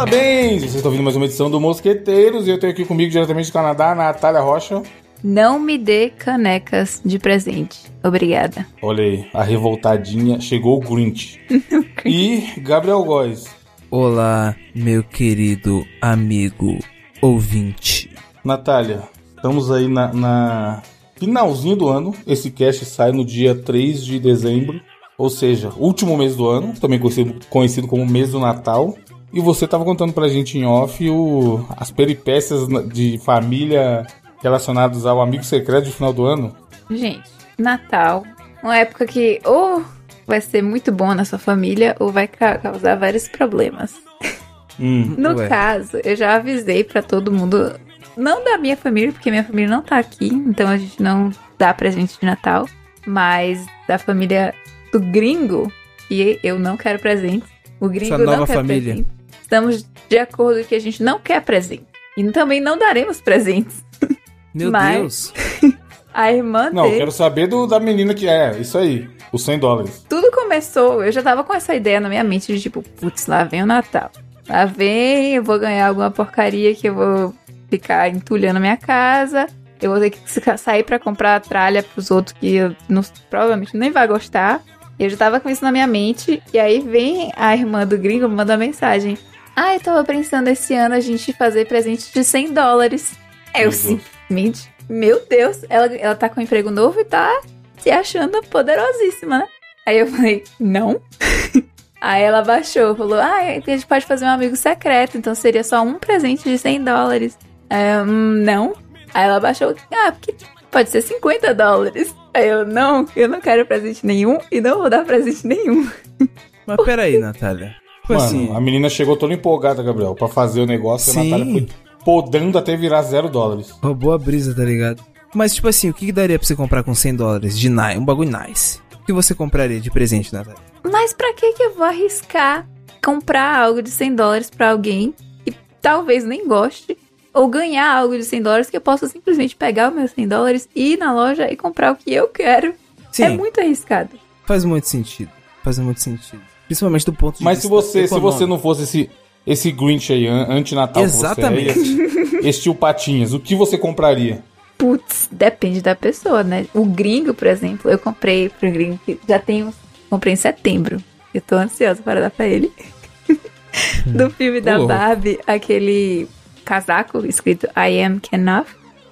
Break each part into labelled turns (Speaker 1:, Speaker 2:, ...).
Speaker 1: Parabéns! Vocês estão ouvindo mais uma edição do Mosqueteiros e eu tenho aqui comigo diretamente do Canadá, a Natália Rocha.
Speaker 2: Não me dê canecas de presente. Obrigada.
Speaker 1: Olha aí, a revoltadinha. Chegou o Grinch. e Gabriel Góes.
Speaker 3: Olá, meu querido amigo ouvinte.
Speaker 1: Natália, estamos aí na, na finalzinho do ano. Esse cast sai no dia 3 de dezembro, ou seja, último mês do ano, também conhecido, conhecido como mês do Natal. E você estava contando pra gente em off o, as peripécias de família relacionadas ao amigo secreto de final do ano.
Speaker 2: Gente, Natal, uma época que ou vai ser muito bom na sua família ou vai ca causar vários problemas.
Speaker 1: Hum,
Speaker 2: no
Speaker 3: ué.
Speaker 2: caso, eu já avisei pra todo mundo, não da minha família, porque minha família não tá aqui, então a gente não dá presente de Natal, mas da família do gringo, e eu não quero presente. O gringo não
Speaker 3: nova
Speaker 2: quer
Speaker 3: família.
Speaker 2: presente. Estamos de acordo que a gente não quer presente. E também não daremos presentes.
Speaker 3: Meu
Speaker 2: Mas-
Speaker 3: Deus.
Speaker 2: A irmã
Speaker 1: Não, eu
Speaker 2: dele.
Speaker 1: quero saber do, da menina que é, isso aí, os 100 dólares.
Speaker 2: Tudo começou, eu já tava com essa ideia na minha mente de tipo, putz, lá vem o Natal. Lá vem, eu vou ganhar alguma porcaria que eu vou ficar entulhando a minha casa. Eu vou ter que sa- sair pra comprar a tralha pros outros que eu não- provavelmente nem vai gostar. Eu já tava com isso na minha mente. E aí vem a irmã do gringo me manda mensagem. Ah, eu tava pensando esse ano a gente fazer presente de 100 dólares. Eu
Speaker 1: Meu Deus.
Speaker 2: simplesmente, meu Deus, ela, ela tá com um emprego novo e tá se achando poderosíssima, né? Aí eu falei, não. Aí ela baixou, falou, ah, a gente pode fazer um amigo secreto, então seria só um presente de 100 dólares. Aí eu, hum, não. Aí ela baixou, ah, porque pode ser 50 dólares. Aí eu, não, eu não quero presente nenhum e não vou dar presente nenhum.
Speaker 3: Mas peraí, Natália. Tipo
Speaker 1: Mano,
Speaker 3: assim,
Speaker 1: a menina chegou toda empolgada, Gabriel, pra fazer o negócio e a
Speaker 3: Sim.
Speaker 1: Natália foi podando até virar zero dólares.
Speaker 3: roubou a brisa, tá ligado? Mas tipo assim, o que, que daria pra você comprar com 100 dólares de nice, um bagulho nice? O que você compraria de presente, Natália?
Speaker 2: Mas pra que que eu vou arriscar comprar algo de 100 dólares pra alguém que talvez nem goste? Ou ganhar algo de 100 dólares que eu possa simplesmente pegar os meus 100 dólares e ir na loja e comprar o que eu quero?
Speaker 3: Sim,
Speaker 2: É muito arriscado.
Speaker 3: faz muito sentido. Faz muito sentido. Principalmente do ponto de
Speaker 1: Mas se
Speaker 3: vista
Speaker 1: você, se
Speaker 3: econômico.
Speaker 1: você não fosse esse, esse Grinch aí, an- anti-natal que você é,
Speaker 3: Exatamente.
Speaker 1: esse, esse tio Patinhas, o que você compraria?
Speaker 2: Putz, depende da pessoa, né? O gringo, por exemplo, eu comprei pro gringo que já tenho. Comprei em setembro. Eu tô ansiosa para dar pra ele. Do filme da
Speaker 3: Ô.
Speaker 2: Barbie, aquele casaco escrito I am.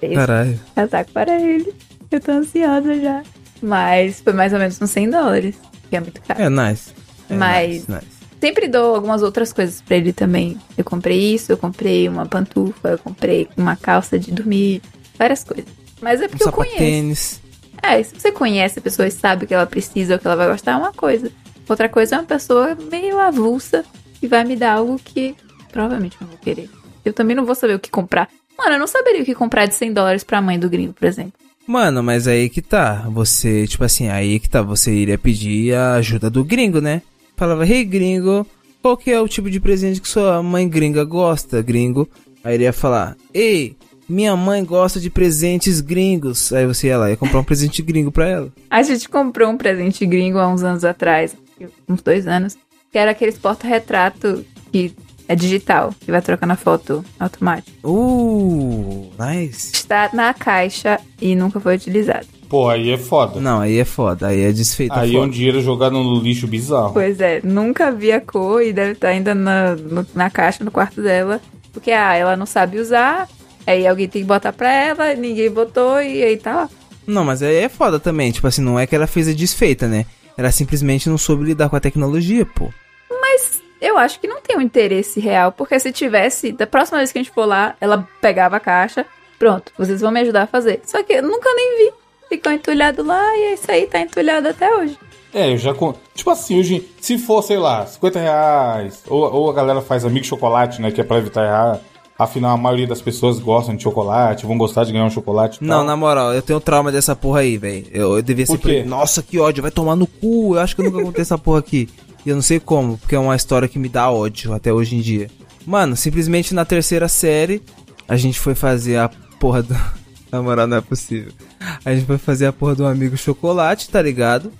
Speaker 2: Esse
Speaker 3: Caralho.
Speaker 2: casaco para ele. Eu tô ansiosa já. Mas foi mais ou menos uns 100 dólares. Que é muito caro.
Speaker 3: É nice. É
Speaker 2: Mas-
Speaker 3: nice, nice.
Speaker 2: Sempre dou algumas outras coisas pra ele também. Eu comprei isso, eu comprei uma pantufa, eu comprei uma calça de dormir, várias coisas. Mas é
Speaker 3: Um
Speaker 2: porque eu conheço.
Speaker 3: sapatênis.
Speaker 2: É, se você conhece a pessoa e sabe o que ela precisa ou o que ela vai gostar, é uma coisa. Outra coisa é uma pessoa meio avulsa que vai me dar algo que provavelmente não vou querer. Eu também não vou saber o que comprar. Mano, eu não saberia o que comprar de 100 dólares pra mãe do gringo, por exemplo.
Speaker 3: Mano, mas aí que tá. Você, tipo assim, aí que tá. Você iria pedir a ajuda do gringo, né? Falava, hey gringo, qual que é o tipo de presente que sua mãe gringa gosta, gringo? Aí ele ia falar, ei, minha mãe gosta de presentes gringos. Aí você ia lá ia comprar um presente gringo pra ela.
Speaker 2: A gente comprou um presente gringo há uns anos atrás, uns dois anos, que era aqueles porta-retrato que é digital, que vai trocando a foto automático.
Speaker 3: Uh, nice.
Speaker 2: Está na caixa e nunca foi utilizado.
Speaker 1: Pô, aí é foda.
Speaker 3: Não, aí é foda, aí é desfeita
Speaker 1: aí é um dinheiro jogado no lixo bizarro.
Speaker 2: Pois é, nunca vi a cor e deve estar ainda na, no- na caixa, no quarto dela. Porque, ah, ela não sabe usar, aí alguém tem que botar pra ela, ninguém botou e aí tá lá.
Speaker 3: Não, mas aí é foda também. Tipo assim, não é que ela fez a desfeita, né? Ela simplesmente não soube lidar com a tecnologia, pô.
Speaker 2: Eu acho que não tem um interesse real, porque se tivesse, da próxima vez que a gente for lá, ela pegava a caixa, pronto, vocês vão me ajudar a fazer. Só que eu nunca nem vi. Ficou entulhado lá e é isso aí, tá entulhado até hoje.
Speaker 1: É, eu já. con- Tipo assim, hoje, se for, sei lá, 50 reais, ou, ou a galera faz amigo chocolate, né? Que é pra evitar errar. Afinal, a maioria das pessoas gostam de chocolate, vão gostar de ganhar um chocolate e
Speaker 3: Não,
Speaker 1: tal.
Speaker 3: na moral, eu tenho trauma dessa porra aí, velho. Eu, eu devia ser.
Speaker 1: Por quê?
Speaker 3: pre- Nossa, que ódio, vai tomar no cu. Eu acho que eu nunca contei essa porra aqui. E eu não sei como, porque é uma história que me dá ódio até hoje em dia. Mano, simplesmente na terceira série, a gente foi fazer a porra do. Na moral, não é possível. A gente foi fazer a porra do amigo chocolate, tá ligado?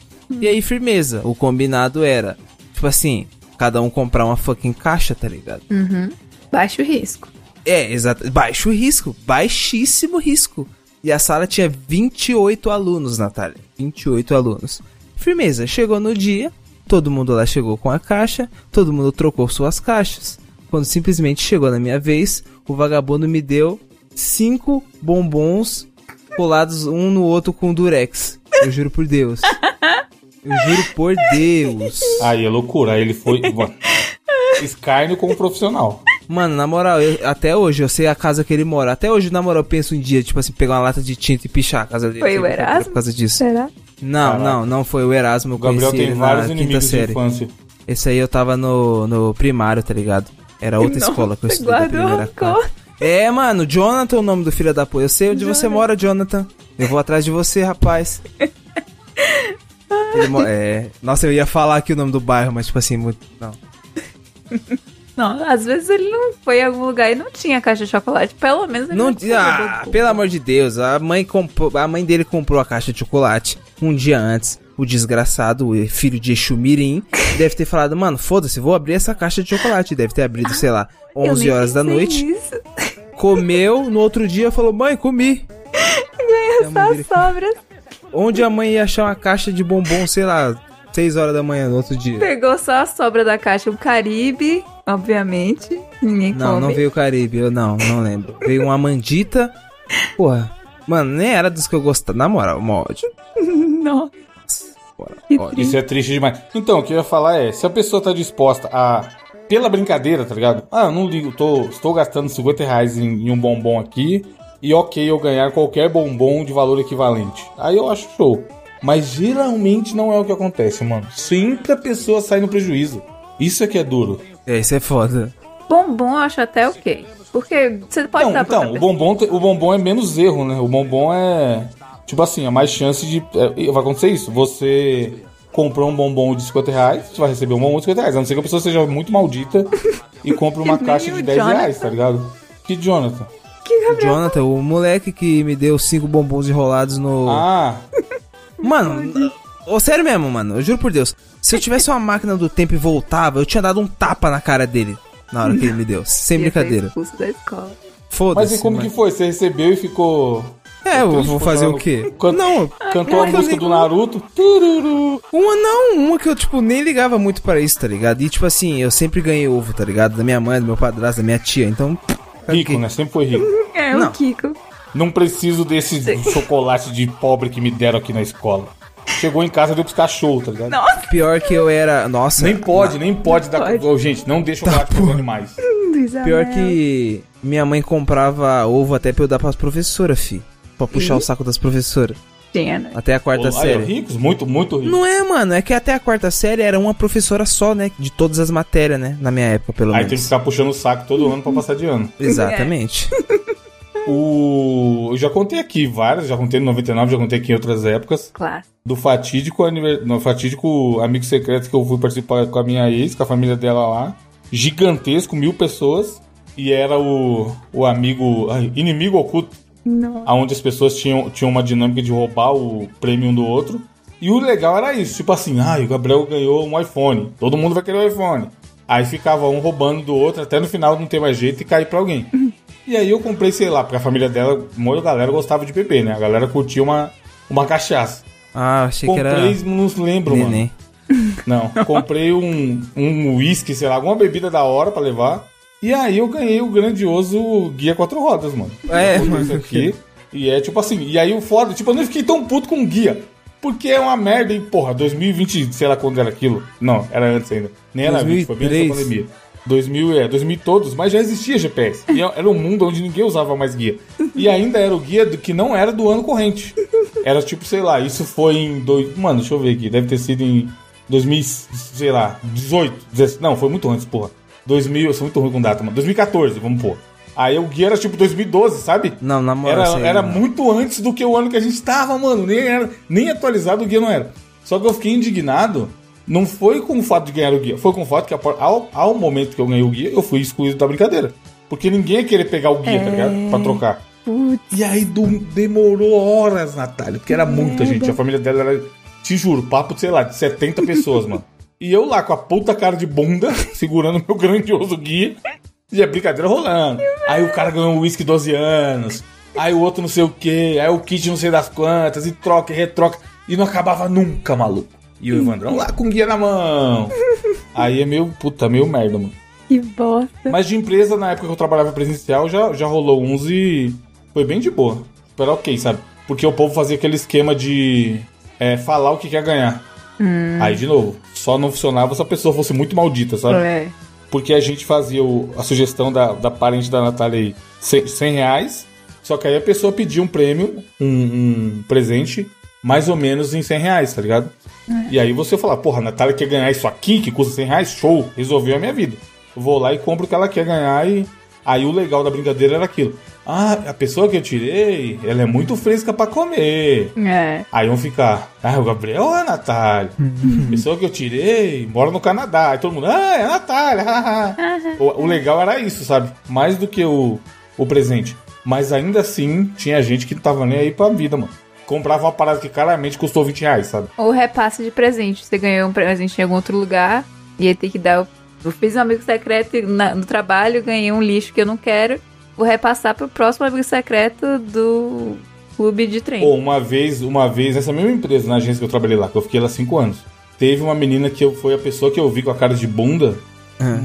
Speaker 3: E aí, firmeza. O combinado era, tipo assim, cada um comprar uma fucking caixa, tá ligado?
Speaker 2: Uhum. Baixo risco.
Speaker 3: É, exato. Baixo risco. Baixíssimo risco. E a sala tinha 28 alunos, Natália. 28 alunos. Firmeza, chegou no dia, todo mundo lá chegou com a caixa, todo mundo trocou suas caixas. Quando simplesmente chegou na minha vez, o vagabundo me deu cinco bombons colados um no outro com durex. Eu juro por Deus. Eu juro por Deus.
Speaker 1: Aí é loucura. Aí ele foi. Escárnio como profissional.
Speaker 3: Mano, na moral, eu- até hoje eu sei a casa que ele mora. Até hoje, na moral, eu penso um dia, tipo assim, pegar uma lata de tinta e pichar a casa dele.
Speaker 2: Foi o Erasmo?
Speaker 3: Por causa disso.
Speaker 2: Será?
Speaker 3: Não,
Speaker 1: Caraca.
Speaker 3: não, não foi o Erasmo. Eu
Speaker 1: O Gabriel
Speaker 3: conheci
Speaker 1: tem
Speaker 3: ele
Speaker 1: vários
Speaker 3: na quinta
Speaker 1: inimigos de
Speaker 3: série.
Speaker 1: infância.
Speaker 3: Esse aí eu tava no, no primário, tá ligado? Era outra
Speaker 2: Nossa,
Speaker 3: escola que eu estudei.
Speaker 2: guardou.
Speaker 3: É, mano, Jonathan é o nome do filho da puta. Eu sei onde você mora, Jonathan. Eu vou atrás de você, rapaz. É... Nossa, eu ia falar aqui o nome do bairro, mas tipo assim, muito... não.
Speaker 2: Não, às vezes ele não foi em algum lugar e não tinha caixa de chocolate. Pelo menos ele
Speaker 3: Não,
Speaker 2: tinha
Speaker 3: ah, pelo amor de Deus, a mãe comprou, a mãe dele comprou a caixa de chocolate um dia antes. O desgraçado, o filho de Exu Mirim, deve ter falado, mano, foda-se, vou abrir essa caixa de chocolate. Deve ter abrido, sei lá,
Speaker 2: Eu
Speaker 3: 11
Speaker 2: nem
Speaker 3: horas da noite.
Speaker 2: nisso.
Speaker 3: Comeu, no outro dia falou, mãe, comi. Mãe
Speaker 2: Só sobras.
Speaker 3: Onde a mãe ia achar uma caixa de bombom, sei lá, 6 horas da manhã no outro dia?
Speaker 2: Pegou só a sobra da caixa, o Caribe, obviamente. Ninguém
Speaker 3: Não,
Speaker 2: come.
Speaker 3: não veio o Caribe, eu não, não lembro. Veio uma mandita. Porra, mano, nem era dos que eu gostava. Na moral, ódio. Ódio.
Speaker 2: triste.
Speaker 1: Isso é triste demais. Então, o que eu ia falar é, se a pessoa tá disposta a. Pela brincadeira, tá ligado? Ah, não ligo, tô, estou gastando 50 reais em, em um bombom aqui. E ok eu ganhar qualquer bombom de valor equivalente. Aí eu acho show. Mas geralmente não é o que acontece, mano. Sempre a pessoa sai no prejuízo. Isso é que é duro.
Speaker 3: É, isso é foda.
Speaker 2: Bombom eu acho até ok. Porque você pode
Speaker 1: Não,
Speaker 2: dar pra
Speaker 1: então, o bombom, o bombom é menos erro, né? O bombom é. Tipo assim, é mais chance de. é, vai acontecer isso. Você comprou um bombom de 50 reais, você vai receber um bombom de 50 reais. A não ser que a pessoa seja muito maldita e compre uma caixa de
Speaker 2: o
Speaker 1: 10 reais,
Speaker 2: Jonathan.
Speaker 1: tá ligado? Que Jonathan?
Speaker 2: Que Gabriel.
Speaker 3: Jonathan, o moleque que me deu cinco bombons enrolados no.
Speaker 1: Ah,
Speaker 3: Mano, ô, sério mesmo, mano. Eu juro por Deus. Se eu tivesse uma máquina do tempo e voltava, eu tinha dado um tapa na cara dele. Na hora que ele me deu. Sem brincadeira.
Speaker 2: expulso da escola.
Speaker 3: Foda-se.
Speaker 1: mas e como
Speaker 3: mano.
Speaker 1: que foi? Você recebeu e ficou.
Speaker 3: É, eu vou fazer o quê?
Speaker 1: Can-
Speaker 3: Não,
Speaker 1: Cantou a música do Naruto. Tururu.
Speaker 3: Uma não, uma que eu, tipo, nem ligava muito pra isso, tá ligado? E, tipo assim, eu sempre ganhei ovo, tá ligado? Da minha mãe, do meu padrasto, da minha tia, então...
Speaker 1: Rico, né? Sempre foi rico.
Speaker 2: É,
Speaker 3: Não.
Speaker 2: o Kiko.
Speaker 1: Não preciso desse chocolate de pobre que me deram aqui na escola. Chegou em casa deu pros cachorros, tá ligado?
Speaker 2: Nossa,
Speaker 3: Pior que eu era... Nossa...
Speaker 1: Nem pode, nem pode dar.
Speaker 2: Pode.
Speaker 1: Ô, gente, não deixa chocolate pros animais.
Speaker 3: Pior que minha mãe comprava ovo até pra eu dar pras professoras, fi. Pra puxar o saco das professoras.
Speaker 2: Né?
Speaker 3: Até a quarta
Speaker 1: aí, ó,
Speaker 3: série.
Speaker 1: ricos, muito, muito ricos.
Speaker 3: Não é, mano. É que até a quarta série era uma professora só, né? De todas as matérias, né? Na minha época, pelo
Speaker 1: Aí tem que
Speaker 3: menos.
Speaker 1: ficar puxando o saco todo ano pra passar de ano.
Speaker 3: Exatamente.
Speaker 1: O... Eu já contei aqui várias, já contei no 99, já contei aqui em outras épocas.
Speaker 2: Claro.
Speaker 1: Do fatídico, aniver... no fatídico amigo secreto que eu fui participar com a minha ex, com a família dela lá. Gigantesco, mil pessoas. E era o, o amigo. inimigo oculto.
Speaker 2: Não.
Speaker 1: onde as pessoas tinham, tinham uma dinâmica de roubar o prêmio um do outro. E o legal era isso, tipo assim, ah, o Gabriel ganhou um iPhone, todo mundo vai querer um iPhone. Aí ficava um roubando do outro, até no final não ter mais jeito e cair pra alguém. E aí eu comprei, sei lá, porque a família dela, muita galera gostava de beber, né? A galera curtia uma, uma cachaça.
Speaker 3: Ah, achei que era...
Speaker 1: Comprei, não lembro, mano.
Speaker 3: Neném.
Speaker 1: Não, comprei um um whisky, sei lá, alguma bebida da hora pra levar. E aí eu ganhei o grandioso Guia Quatro Rodas, mano.
Speaker 3: É, mano.
Speaker 1: isso aqui. E é tipo assim, e aí o foda, tipo, eu não fiquei tão puto com o guia. Porque é uma merda, e porra, 2020, sei lá quando era aquilo. Não, era antes ainda. Nem era 20, foi bem antes da
Speaker 3: 2003.
Speaker 1: pandemia. 2000, é, 2000 todos, mas já existia GPS. E é, era um mundo onde ninguém usava mais guia. E ainda era o guia do, que não era do ano corrente. Era tipo, sei lá, isso foi em. Dois, mano, deixa eu ver aqui. Deve ter sido em 2000, sei lá, 18. 17, não, foi muito antes, porra. 2000, eu sou muito ruim com data, mano. 2014, vamos pôr. Aí o guia era tipo 2012, sabe?
Speaker 3: Não, na moral,
Speaker 1: Era,
Speaker 3: aí,
Speaker 1: era
Speaker 3: mano.
Speaker 1: muito antes do que o ano que a gente tava, mano. Nem, era, nem atualizado o guia não era. Só que eu fiquei indignado. Não foi com o fato de ganhar o guia, foi com o fato que ao, ao momento que eu ganhei o guia, eu fui excluído da brincadeira. Porque ninguém ia querer pegar o guia, tá ligado? Pra trocar.
Speaker 2: Putz.
Speaker 1: E aí do- demorou horas, Natália, porque era muita gente. A família dela era, te juro, papo, sei lá, de 70 pessoas, mano. E eu lá com a puta cara de bunda, segurando meu grandioso guia. E a brincadeira rolando. Aí o cara ganhou um uísque 12 anos. Aí o outro não sei o que. Aí o kit não sei das quantas. E troca e retroca. E não acabava nunca, maluco. E o Evandrão lá com o guia na mão. Aí é meio, puta, meio merda, mano.
Speaker 2: Que bosta.
Speaker 1: Mas de empresa, na época que eu trabalhava presencial, já, já rolou uns e foi bem de boa. Era ok, sabe? Porque o povo fazia aquele esquema de é, falar o que quer ganhar. Aí, de novo, só não funcionava se a pessoa fosse muito maldita, sabe?
Speaker 2: É.
Speaker 1: Porque a gente fazia o- a sugestão da, da parente da Natália aí, 100, 100 reais. Só que aí a pessoa pedia um prêmio, um, um presente, mais ou menos em 100 reais, tá ligado? E aí você fala, porra, a Natália quer ganhar isso aqui, que custa 100 reais, show, resolveu a minha vida. Eu vou lá e compro o que ela quer ganhar e... Aí o legal da brincadeira era aquilo. Ah, a pessoa que eu tirei, ela é muito fresca pra comer.
Speaker 2: É.
Speaker 1: Aí vão ficar, ah, o Gabriel ou a Natália? Pessoa que eu tirei, mora no Canadá. Aí todo mundo, ah, é a Natália. haha." o, o legal era isso, sabe? Mais do que o, o presente. Mas ainda assim, tinha gente que não tava nem aí pra vida, mano. Comprava uma parada que claramente custou 20 reais, sabe?
Speaker 2: Ou repasse de presente. Você ganhou um presente em algum outro lugar e aí tem que dar. o- Eu fiz um amigo secreto na- no trabalho, ganhei um lixo que eu não quero. Vou repassar pro próximo amigo secreto do clube de trem.
Speaker 1: Ou uma vez, uma vez, nessa mesma empresa, na agência que eu trabalhei lá, que eu fiquei lá 5 anos, teve uma menina que eu, foi a pessoa que eu vi com a cara de bunda,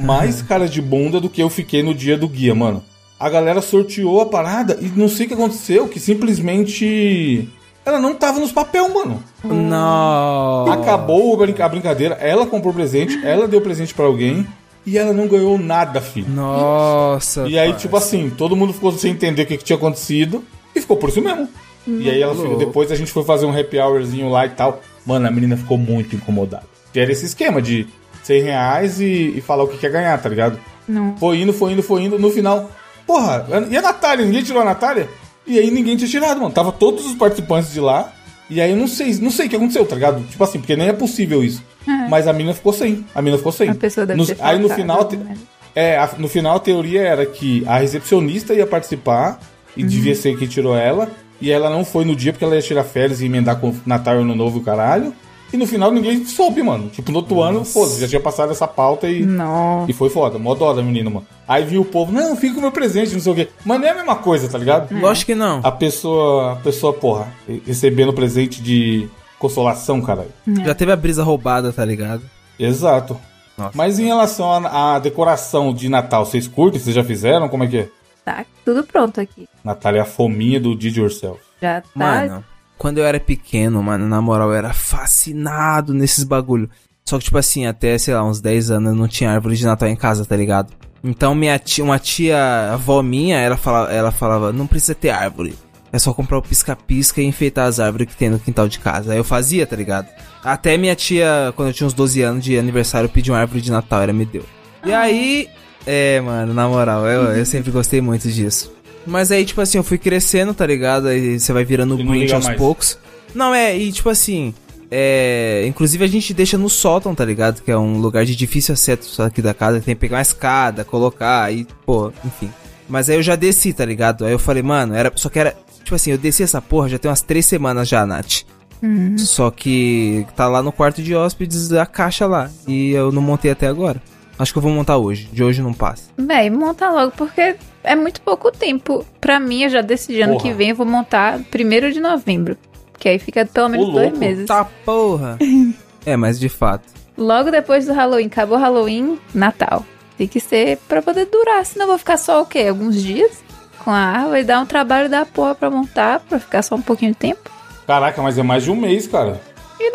Speaker 1: mais cara de bunda do que eu fiquei no dia do guia, mano. A galera sorteou a parada e não sei o que aconteceu, que simplesmente. Ela não tava nos papel, mano.
Speaker 3: Não.
Speaker 1: Acabou a brinca- a brincadeira, ela comprou presente, ela deu presente pra alguém e ela não ganhou nada, filho.
Speaker 3: Nossa.
Speaker 1: E aí,
Speaker 3: parça.
Speaker 1: tipo assim, todo mundo ficou sem entender o que, que tinha acontecido e ficou por isso mesmo. E aí ela ficou, depois a gente foi fazer um happy hourzinho lá e tal. Mano, a menina ficou muito incomodada. Que era esse esquema de 100 reais e, e falar o que quer ganhar, tá ligado?
Speaker 2: Não.
Speaker 1: Foi indo, foi indo, foi indo. No final, porra, e a Natália? Ninguém tirou a Natália? E aí ninguém tinha tirado, mano. Tava todos os participantes de lá. E aí eu não sei, não sei o que aconteceu, tá ligado? Tipo assim, porque nem é possível isso. Mas a menina ficou sem. A menina ficou sem.
Speaker 2: A pessoa deve
Speaker 1: No-
Speaker 2: ter
Speaker 1: Aí no final. te-
Speaker 2: né?
Speaker 1: É, a- no final a teoria era que a recepcionista ia participar e
Speaker 2: Uhum.
Speaker 1: devia ser quem tirou ela. E ela não foi no dia porque ela ia tirar férias e emendar com Natal e Ano Novo e o caralho. E no final ninguém soube, mano. Tipo, no outro ano, foda já tinha passado essa pauta e.
Speaker 2: Não.
Speaker 1: E foi foda, mó dó da menina, mano. Aí viu o povo, não, fica com o meu presente, não sei o quê. Mas não é a mesma coisa, tá ligado?
Speaker 3: Lógico que não.
Speaker 1: A pessoa, a pessoa, porra, recebendo presente de consolação, caralho.
Speaker 3: Já teve a brisa roubada, tá ligado?
Speaker 1: Exato.
Speaker 3: Nossa.
Speaker 1: Mas em relação à decoração de Natal, vocês curtem? Vocês já fizeram? Como é que é?
Speaker 2: Tá tudo pronto aqui.
Speaker 1: Natália é a fominha do Did Yourself.
Speaker 2: Já tá.
Speaker 3: Mano, quando eu era pequeno, mano, na moral, eu era fascinado nesses bagulho. Só que, tipo assim, até, sei lá, uns 10 anos eu não tinha árvore de Natal em casa, tá ligado? Então, minha tia, uma tia, avó minha, ela falava, ela falava, não precisa ter árvore. É só comprar o pisca-pisca e enfeitar as árvores que tem no quintal de casa. Aí eu fazia, tá ligado? Até minha tia, quando eu tinha uns 12 anos de aniversário, pediu uma árvore de Natal, ela me deu. E aí, é, mano, na moral, eu, eu sempre gostei muito disso. Mas aí, tipo assim, eu fui crescendo, tá ligado? Aí você vai virando
Speaker 1: E não
Speaker 3: Grinch aos
Speaker 1: mais.
Speaker 3: poucos. Não, é, e tipo assim, é. Inclusive a gente deixa no sótão, tá ligado? Que é um lugar de difícil acesso aqui da casa, que tem que pegar uma escada, colocar, aí, pô, enfim. Mas aí eu já desci, tá ligado? Aí eu falei, mano, era. Só que era. Tipo assim, eu desci essa porra já tem umas três semanas já, Nath. Só que tá lá no quarto de hóspedes a caixa lá. E eu não montei até agora. Acho que eu vou montar hoje. De hoje não passa.
Speaker 2: Véi, monta logo, porque é muito pouco tempo. Pra mim, eu já decidi ano
Speaker 1: Porra.
Speaker 2: que vem, eu vou montar primeiro de novembro. Que aí fica pelo menos
Speaker 1: Ô,
Speaker 2: dois
Speaker 1: louco.
Speaker 2: meses.
Speaker 3: Tá porra. é, mas de fato.
Speaker 2: Logo depois do Halloween, acabou Halloween, Natal. Tem que ser pra poder durar, senão eu vou ficar só o quê? Alguns dias com a árvore, dar um trabalho da porra pra montar, pra ficar só um pouquinho de tempo.
Speaker 1: Caraca, mas é mais de um mês, cara.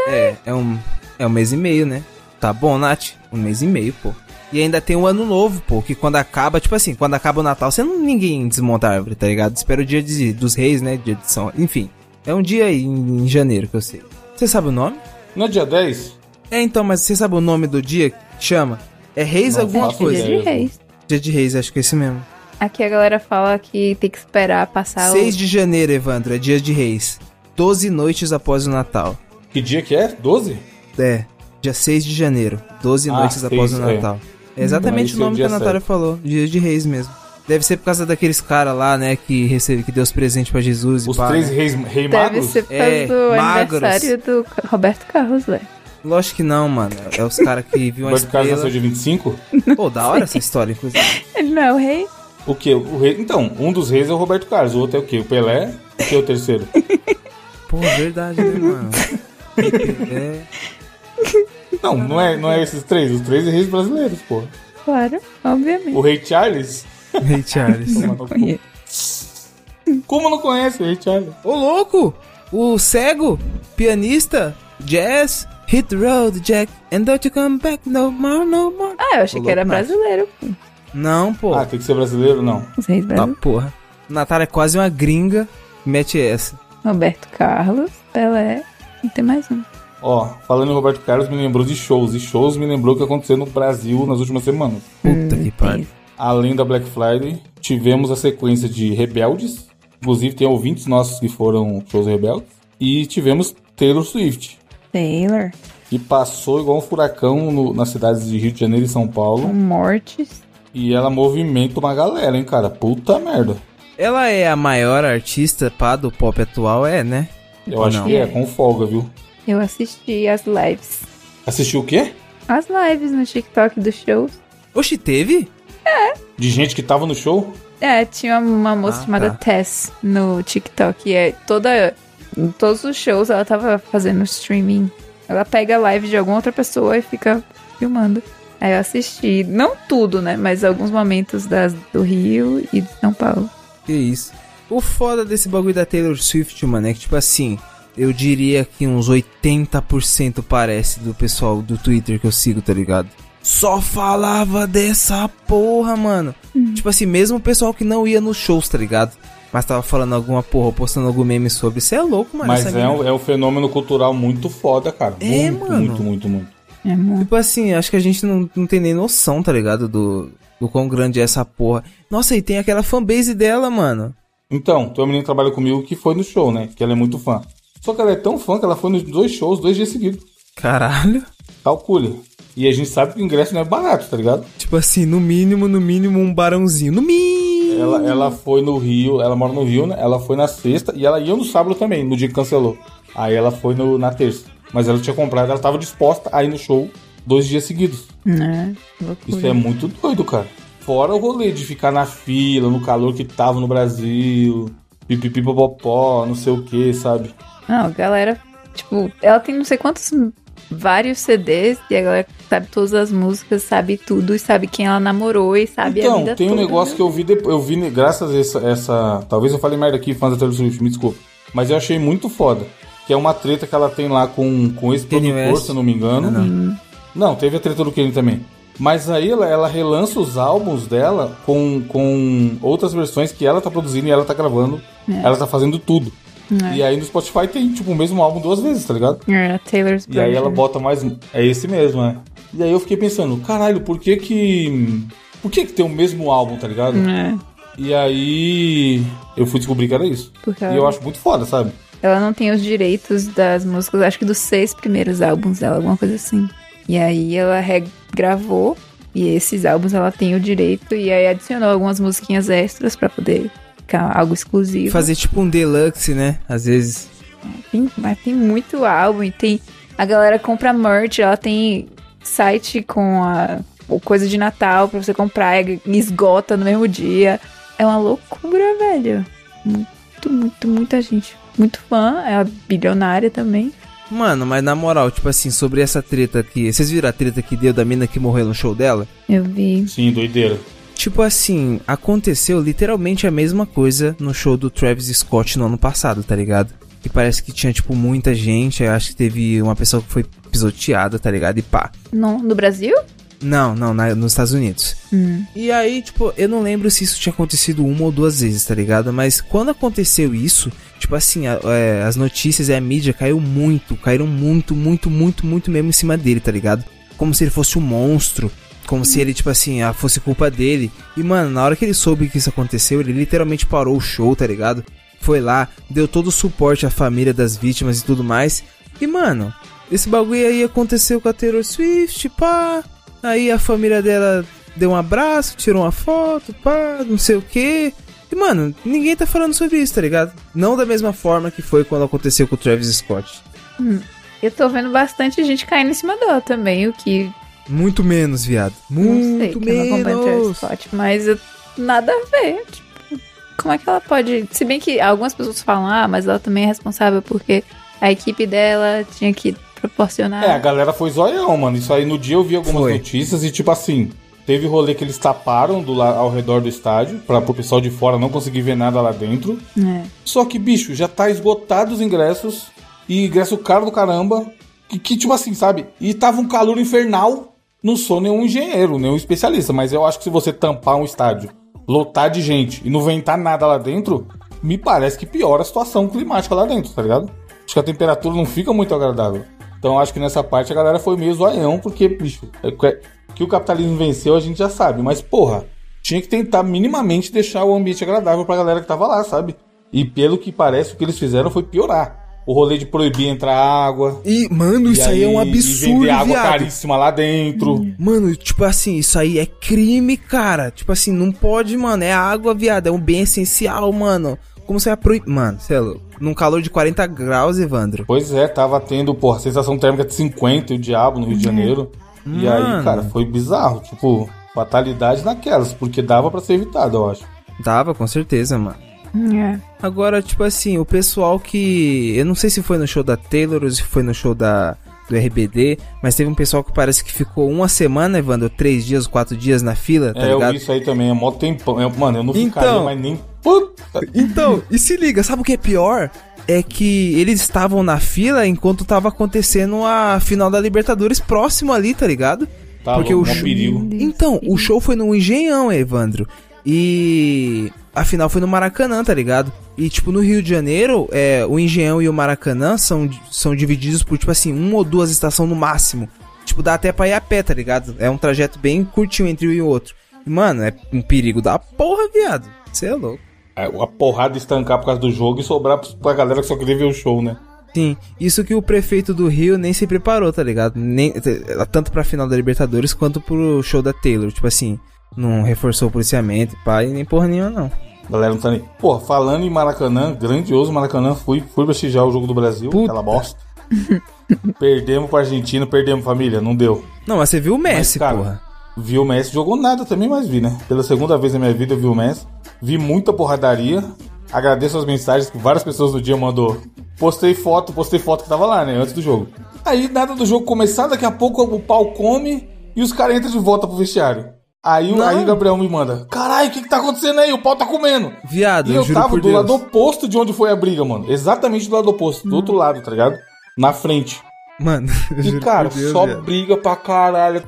Speaker 3: É, é um, é um mês e meio, né? Tá bom, Nath? Um mês e meio, pô. E ainda tem o ano novo, pô, que quando acaba, tipo assim, quando acaba o Natal, você não ninguém desmonta a árvore, tá ligado? Espera o dia de- dos reis, né? Dia de São. Enfim. É um dia aí em, em janeiro que eu sei. Você sabe o nome?
Speaker 1: Não é dia 10?
Speaker 3: É, então, mas você sabe o nome do dia que chama? É Reis
Speaker 1: Não
Speaker 3: alguma coisa?
Speaker 2: Dia de reis.
Speaker 3: Dia de Reis, acho que é esse mesmo.
Speaker 2: Aqui a galera fala que tem que esperar passar
Speaker 3: 6
Speaker 2: o...
Speaker 3: de janeiro, Evandro, é dia de Reis. 12 noites após o Natal.
Speaker 1: Que dia que é? 12?
Speaker 3: É, dia 6 de janeiro, 12
Speaker 1: Ah,
Speaker 3: noites após o
Speaker 1: seis, é.
Speaker 3: É exatamente o nome que
Speaker 1: é
Speaker 3: a Natália
Speaker 1: certo.
Speaker 3: falou, dia de reis mesmo. Deve ser por causa daqueles caras lá, né, que recebe, que deu os presentes pra Jesus e
Speaker 1: Os
Speaker 3: pá,
Speaker 1: três
Speaker 3: né?
Speaker 1: reis rei
Speaker 2: Deve
Speaker 1: magros?
Speaker 2: ser por
Speaker 3: É,
Speaker 2: causa do
Speaker 3: magros.
Speaker 2: aniversário do Roberto Carlos, velho.
Speaker 3: Lógico que não, mano. É os caras que viu uma
Speaker 1: Roberto Carlos nasceu
Speaker 3: estrela.
Speaker 1: dia 25?
Speaker 3: Pô, da hora essa história, inclusive.
Speaker 2: Ele não é o rei?
Speaker 1: O que? O rei... Então, um dos reis é o Roberto Carlos, o outro é o quê? O Pelé? O que é o terceiro?
Speaker 3: Pô, verdade, né, mano? É.
Speaker 1: Não, não é, não é esses três. Os três reis brasileiros, pô.
Speaker 2: Claro, obviamente.
Speaker 1: O rei Charles?
Speaker 3: Rei Charles.
Speaker 2: Conheço.
Speaker 1: Como não conhece o rei Charles?
Speaker 3: Ô, louco! O cego, pianista, jazz, hit the road, Jack, and don't you come back no more, no more.
Speaker 2: Ah, eu achei
Speaker 3: Ô,
Speaker 2: que era brasileiro. pô.
Speaker 3: Não, pô.
Speaker 1: Ah, tem que ser brasileiro? Não.
Speaker 2: Os reis
Speaker 3: tá
Speaker 2: brasileiros.
Speaker 3: porra. Natália é quase uma gringa. Mete essa.
Speaker 2: Roberto Carlos, Pelé e tem mais um.
Speaker 1: Ó, falando em Roberto Carlos, me lembrou de shows. E shows me lembrou o que aconteceu no Brasil nas últimas semanas.
Speaker 3: Puta que pariu.
Speaker 1: Além da Black Friday, tivemos a sequência de Rebeldes. Inclusive, tem ouvintes nossos que foram shows rebeldes. E tivemos Taylor Swift,
Speaker 2: Taylor,
Speaker 1: que passou igual um furacão no- nas cidades de Rio de Janeiro e São Paulo.
Speaker 2: com mortes.
Speaker 1: E ela movimenta uma galera, hein, cara? Puta merda.
Speaker 3: Ela é a maior artista pá do pop atual, é, né?
Speaker 1: Eu acho
Speaker 3: Não.
Speaker 1: que é, com folga, viu?
Speaker 2: Eu assisti as lives.
Speaker 1: Assistiu o quê?
Speaker 2: As lives no TikTok dos shows.
Speaker 3: Oxi, teve?
Speaker 1: De gente que tava no show?
Speaker 2: É, tinha uma moça
Speaker 3: Ah,
Speaker 2: chamada
Speaker 3: tá.
Speaker 2: Tess no TikTok. E é toda. Em todos os shows ela tava fazendo streaming. Ela pega a live de alguma outra pessoa e fica filmando. Aí eu assisti. Não tudo, né? Mas alguns momentos das, do Rio e de São Paulo.
Speaker 3: Que isso. O foda desse bagulho da Taylor Swift, mano, é que, tipo assim, eu diria que uns 80% parece do pessoal do Twitter que eu sigo, tá ligado? Só falava dessa porra, mano. Tipo assim, mesmo o pessoal que não ia nos shows, tá ligado? Mas tava falando alguma porra, postando algum meme sobre. Isso é louco, mano.
Speaker 1: Mas é um, é um fenômeno cultural muito foda, cara.
Speaker 3: É,
Speaker 1: muito,
Speaker 3: mano.
Speaker 1: muito, muito, muito.
Speaker 2: É muito.
Speaker 3: Tipo assim, acho que a gente não, não tem nem noção, tá ligado? Do, do quão grande é essa porra. Nossa, e tem aquela fanbase dela, mano.
Speaker 1: Então, tem uma menina que trabalha comigo que foi no show, né? Que ela é muito fã. Só que ela é tão fã que ela foi nos dois shows, dois dias seguidos.
Speaker 3: Caralho.
Speaker 1: Calcule. E a gente sabe que o ingresso não é barato, tá ligado?
Speaker 3: Tipo assim, no mínimo, no mínimo, um barãozinho. No mínimo.
Speaker 1: Ela, ela foi no Rio, ela mora no Rio, né? Ela foi na sexta e ela ia no sábado também, no dia que cancelou. Aí ela foi no, na terça. Mas ela tinha comprado, ela tava disposta a ir no show dois dias seguidos.
Speaker 2: Né?
Speaker 1: Isso é muito doido, cara. Fora o rolê de ficar na fila, no calor que tava no Brasil, pipipipopopó, não sei o que, sabe?
Speaker 2: Não, a galera, tipo, ela tem não sei quantos vários CDs e a galera sabe todas as músicas, sabe tudo e sabe quem ela namorou e sabe a
Speaker 1: Então,
Speaker 2: vida
Speaker 1: tem um
Speaker 2: toda,
Speaker 1: negócio
Speaker 2: né?
Speaker 1: que eu vi depois. Eu vi, né, graças a essa, essa- Talvez eu falei merda aqui, fãs da Taylor Swift, me desculpa. Mas eu achei muito foda. Que é uma treta que ela tem lá com, com esse produtor, se eu não me engano.
Speaker 3: Ah, não.
Speaker 1: Não, teve a treta do Kanye também. Mas aí ela, ela relança os álbuns dela com, com outras versões que ela tá produzindo e ela tá gravando.
Speaker 2: É.
Speaker 1: Ela tá fazendo tudo.
Speaker 2: É.
Speaker 1: E aí no Spotify tem, tipo, o mesmo álbum duas vezes, tá ligado?
Speaker 2: É, Taylor's
Speaker 1: E aí ela bota mais. É esse mesmo, né? E aí eu fiquei pensando, caralho, por que que. Por que que tem o mesmo álbum, tá ligado?
Speaker 2: É,
Speaker 1: E aí eu fui descobrir que era isso.
Speaker 2: porque
Speaker 1: E
Speaker 2: ela,
Speaker 1: eu acho muito foda, sabe?
Speaker 2: ela não tem os direitos das músicas, acho que dos seis primeiros álbuns dela, alguma coisa assim. E aí ela regravou e esses álbuns ela tem o direito e aí adicionou algumas musiquinhas extras pra poder ficar algo exclusivo.
Speaker 3: Fazer tipo um deluxe, né? Às vezes.
Speaker 2: Tem, mas tem muito álbum e tem. A galera compra merch, ela tem site com a coisa de Natal pra você comprar e esgota no mesmo dia. É uma loucura, velho. Muito, muito, muita gente. Muito fã, é bilionária também.
Speaker 3: Mano, mas na moral, tipo assim, sobre essa treta aqui. Vocês viram a treta que deu da mina que morreu no show dela?
Speaker 2: Eu vi.
Speaker 1: Sim, doideira.
Speaker 3: Tipo assim, aconteceu literalmente a mesma coisa no show do Travis Scott no ano passado, tá ligado? Que parece que tinha, tipo, muita gente. Eu acho que teve uma pessoa que foi pisoteada, tá ligado? E pá.
Speaker 2: No, no Brasil?
Speaker 3: Não, não, na- nos Estados Unidos.
Speaker 2: Hum.
Speaker 3: E aí, tipo, eu não lembro se isso tinha acontecido uma ou duas vezes, tá ligado? Mas quando aconteceu isso, tipo assim, a- é, as notícias e a mídia caiu muito, caíram muito, muito, muito, muito mesmo em cima dele, tá ligado? Como se ele fosse um monstro. Como se ele, tipo assim, ah, fosse culpa dele. E, mano, na hora que ele soube que isso aconteceu, ele literalmente parou o show, tá ligado? Foi lá, deu todo o suporte à família das vítimas e tudo mais. E, mano, esse bagulho aí aconteceu com a Taylor Swift, pá. Aí a família dela deu um abraço, tirou uma foto, pá, não sei o que. E, mano, ninguém tá falando sobre isso, tá ligado? Não da mesma forma que foi quando aconteceu com o Travis Scott.
Speaker 2: Eu tô vendo bastante gente caindo em cima dela também, o que
Speaker 3: Muito menos, viado.
Speaker 2: não sei,
Speaker 3: Muito
Speaker 2: que eu não Travis
Speaker 3: menos.
Speaker 2: Scott, mas eu- nada a ver. Tipo, como é que ela pode. Se bem que algumas pessoas falam, ah, mas ela também é responsável porque a equipe dela tinha que proporcionar.
Speaker 1: É, a galera foi zoião, mano. Isso aí no dia eu vi algumas
Speaker 3: Foi.
Speaker 1: notícias e, tipo assim, teve rolê que eles taparam do ao redor do estádio, pra pro pessoal de fora não conseguir ver nada lá dentro.
Speaker 2: É.
Speaker 1: Só que, bicho, já tá esgotado os ingressos. E ingresso caro do caramba. Que, que, tipo assim, sabe? E tava um calor infernal. Não sou nenhum engenheiro, nenhum especialista. Mas eu acho que se você tampar um estádio, lotar de gente e não ventar nada lá dentro, me parece que piora a situação climática lá dentro, tá ligado? Acho que a temperatura não fica muito agradável. Então acho que nessa parte a galera foi meio zoaião, porque, bicho, é que- que o capitalismo venceu a gente já sabe. Mas, porra, tinha que tentar minimamente deixar o ambiente agradável pra galera que tava lá, sabe? E pelo que parece, o que eles fizeram foi piorar. O rolê de proibir entrar água.
Speaker 3: E, mano,
Speaker 1: e
Speaker 3: isso aí, é um
Speaker 1: e
Speaker 3: absurdo,
Speaker 1: vender água
Speaker 3: viado.
Speaker 1: caríssima lá dentro.
Speaker 3: Mano, tipo assim, isso aí é crime, cara. Tipo assim, não pode, mano. É água, viado. É um bem essencial, mano. Como você vai proibir. Mano, sei lá. Num calor de 40 graus, Evandro.
Speaker 1: Pois é, tava tendo, porra, sensação térmica de 50 e o diabo no Rio de Janeiro. E aí,
Speaker 3: Mano.
Speaker 1: cara, foi bizarro. Tipo, fatalidade naquelas, porque dava pra ser evitado, eu acho.
Speaker 3: Dava, com certeza, mano.
Speaker 2: É.
Speaker 3: Agora, tipo assim, o pessoal que. Eu não sei se foi no show da Taylor ou se foi no show da. Do RBD, mas teve um pessoal que parece que ficou uma semana, Evandro, três dias, quatro dias na fila, tá
Speaker 1: é, eu
Speaker 3: ligado?
Speaker 1: vi isso aí também, é mó tempão. Eu- mano, eu não
Speaker 3: Então.
Speaker 1: ficaria mais nem. Puta.
Speaker 3: Então, e se liga, sabe o que é pior? É que eles estavam na fila enquanto tava acontecendo a final da Libertadores próximo ali, tá ligado?
Speaker 1: Tá
Speaker 3: Porque
Speaker 1: louco,
Speaker 3: o show-
Speaker 1: perigo.
Speaker 3: Então, o show foi no Engenhão, Evandro. E a final foi no Maracanã, tá ligado? E, tipo, no Rio de Janeiro, é, o Engenhão e o Maracanã são, são divididos por, tipo assim, uma ou duas estações no máximo. Tipo, dá até pra ir a pé, tá ligado? É um trajeto bem curtinho entre um e o outro. E, mano, é um perigo da porra, viado. Você é louco.
Speaker 1: É, a porrada estancar por causa do jogo e sobrar pra galera que só queria ver o show, né?
Speaker 3: Sim, isso que o prefeito do Rio nem se preparou, tá ligado? Nem, tanto pra final da Libertadores quanto pro show da Taylor. Tipo assim, não reforçou o policiamento, e nem porra nenhuma, não.
Speaker 1: Galera não tá nem. Pô, falando em Maracanã, grandioso Maracanã, fui, fui prestigiar o jogo do Brasil,
Speaker 3: Puta.
Speaker 1: aquela bosta. perdemos pra Argentina, perdemos família, não deu.
Speaker 3: Não, mas você viu o Messi,
Speaker 1: cara,
Speaker 3: porra.
Speaker 1: Vi o Messi, jogou nada também, mas vi, né? Pela segunda vez na minha vida eu vi o Messi. Vi muita porradaria. Agradeço as mensagens que várias pessoas do dia mandou. Postei foto, postei foto que tava lá, né? Antes do jogo. Aí nada do jogo começar, daqui a pouco o pau come e os caras entram de volta pro vestiário. Aí, o-
Speaker 3: Não.
Speaker 1: aí o Gabriel me manda: Caralho, o que que tá acontecendo aí? O pau tá comendo.
Speaker 3: Viado,
Speaker 1: E
Speaker 3: eu,
Speaker 1: eu
Speaker 3: juro
Speaker 1: tava
Speaker 3: por
Speaker 1: do
Speaker 3: Deus.
Speaker 1: lado oposto de onde foi a briga, mano. Exatamente do lado oposto, do outro lado, tá ligado? Na frente.
Speaker 3: Mano, eu
Speaker 1: E,
Speaker 3: juro
Speaker 1: cara,
Speaker 3: por Deus,
Speaker 1: só
Speaker 3: viado.
Speaker 1: briga pra caralho.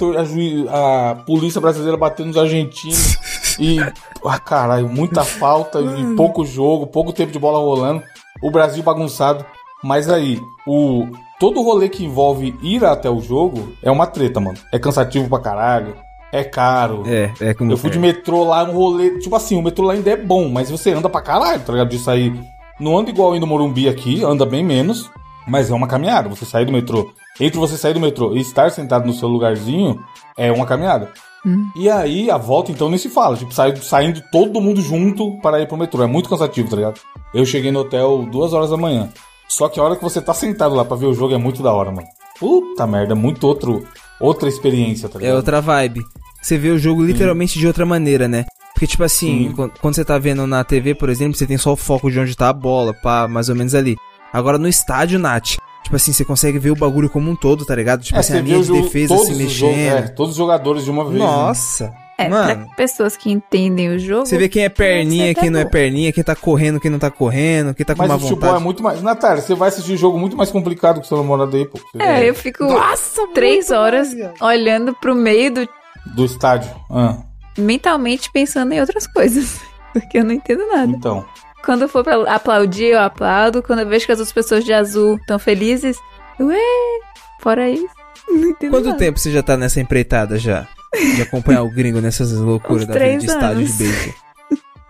Speaker 1: A, a polícia brasileira batendo nos argentinos. e, ah, caralho, muita falta e pouco jogo, pouco tempo de bola rolando. O Brasil bagunçado. Mas aí, o todo o rolê que envolve ir até o jogo é uma treta, mano. É cansativo pra caralho. É caro.
Speaker 3: É, é como
Speaker 1: Eu fui
Speaker 3: é.
Speaker 1: de metrô lá, um rolê. Tipo assim, o metrô lá ainda é bom, mas você anda pra caralho, tá ligado? De sair. Não anda igual indo no Morumbi aqui, anda bem menos, mas é uma caminhada. Você sair do metrô. Entre você sair do metrô e estar sentado no seu lugarzinho, é uma caminhada. E aí, a volta então nem se fala. Tipo, sai- saindo todo mundo junto para ir pro metrô. É muito cansativo, tá ligado? Eu cheguei no hotel duas horas da manhã. Só que a hora que você tá sentado lá pra ver o jogo é muito da hora, mano. Puta merda, é muito outro, outra experiência, tá
Speaker 3: É
Speaker 1: ligado?
Speaker 3: outra vibe. Você vê o jogo literalmente de outra maneira, né? Porque, tipo assim,
Speaker 1: Sim.
Speaker 3: quan- quando você tá vendo na TV, por exemplo, você tem só o foco de onde tá a bola, pá, mais ou menos ali. Agora no estádio, Nath, tipo assim, você consegue ver o bagulho como um todo, tá ligado? Tipo assim, a
Speaker 1: É,
Speaker 3: linha
Speaker 1: o
Speaker 3: de defesa se mexendo.
Speaker 1: é, todos os jogadores de uma vez. né?
Speaker 3: Nossa!
Speaker 2: É,
Speaker 3: Mano,
Speaker 2: pra pessoas que entendem o jogo.
Speaker 3: você vê quem é perninha, quem não é perninha, quem tá correndo, quem não tá correndo, quem tá com
Speaker 1: Mas
Speaker 3: uma
Speaker 1: o futebol
Speaker 3: vontade.
Speaker 1: é muito mais. Natália, você vai assistir jogo muito mais complicado que seu namorado aí, pô. Você
Speaker 2: É,
Speaker 1: vê.
Speaker 2: eu fico três horas olhando pro meio do.
Speaker 1: Do estádio. Ah,
Speaker 2: mentalmente pensando em outras coisas. Porque eu não entendo nada.
Speaker 1: então.
Speaker 2: Quando eu for pra aplaudir, eu aplaudo. Quando eu vejo que as outras pessoas de azul estão felizes, ué, fora isso.
Speaker 3: Quanto
Speaker 2: nada.
Speaker 3: tempo você já tá nessa empreitada já? De acompanhar o gringo nessas loucuras da vida de estádio de beisebol?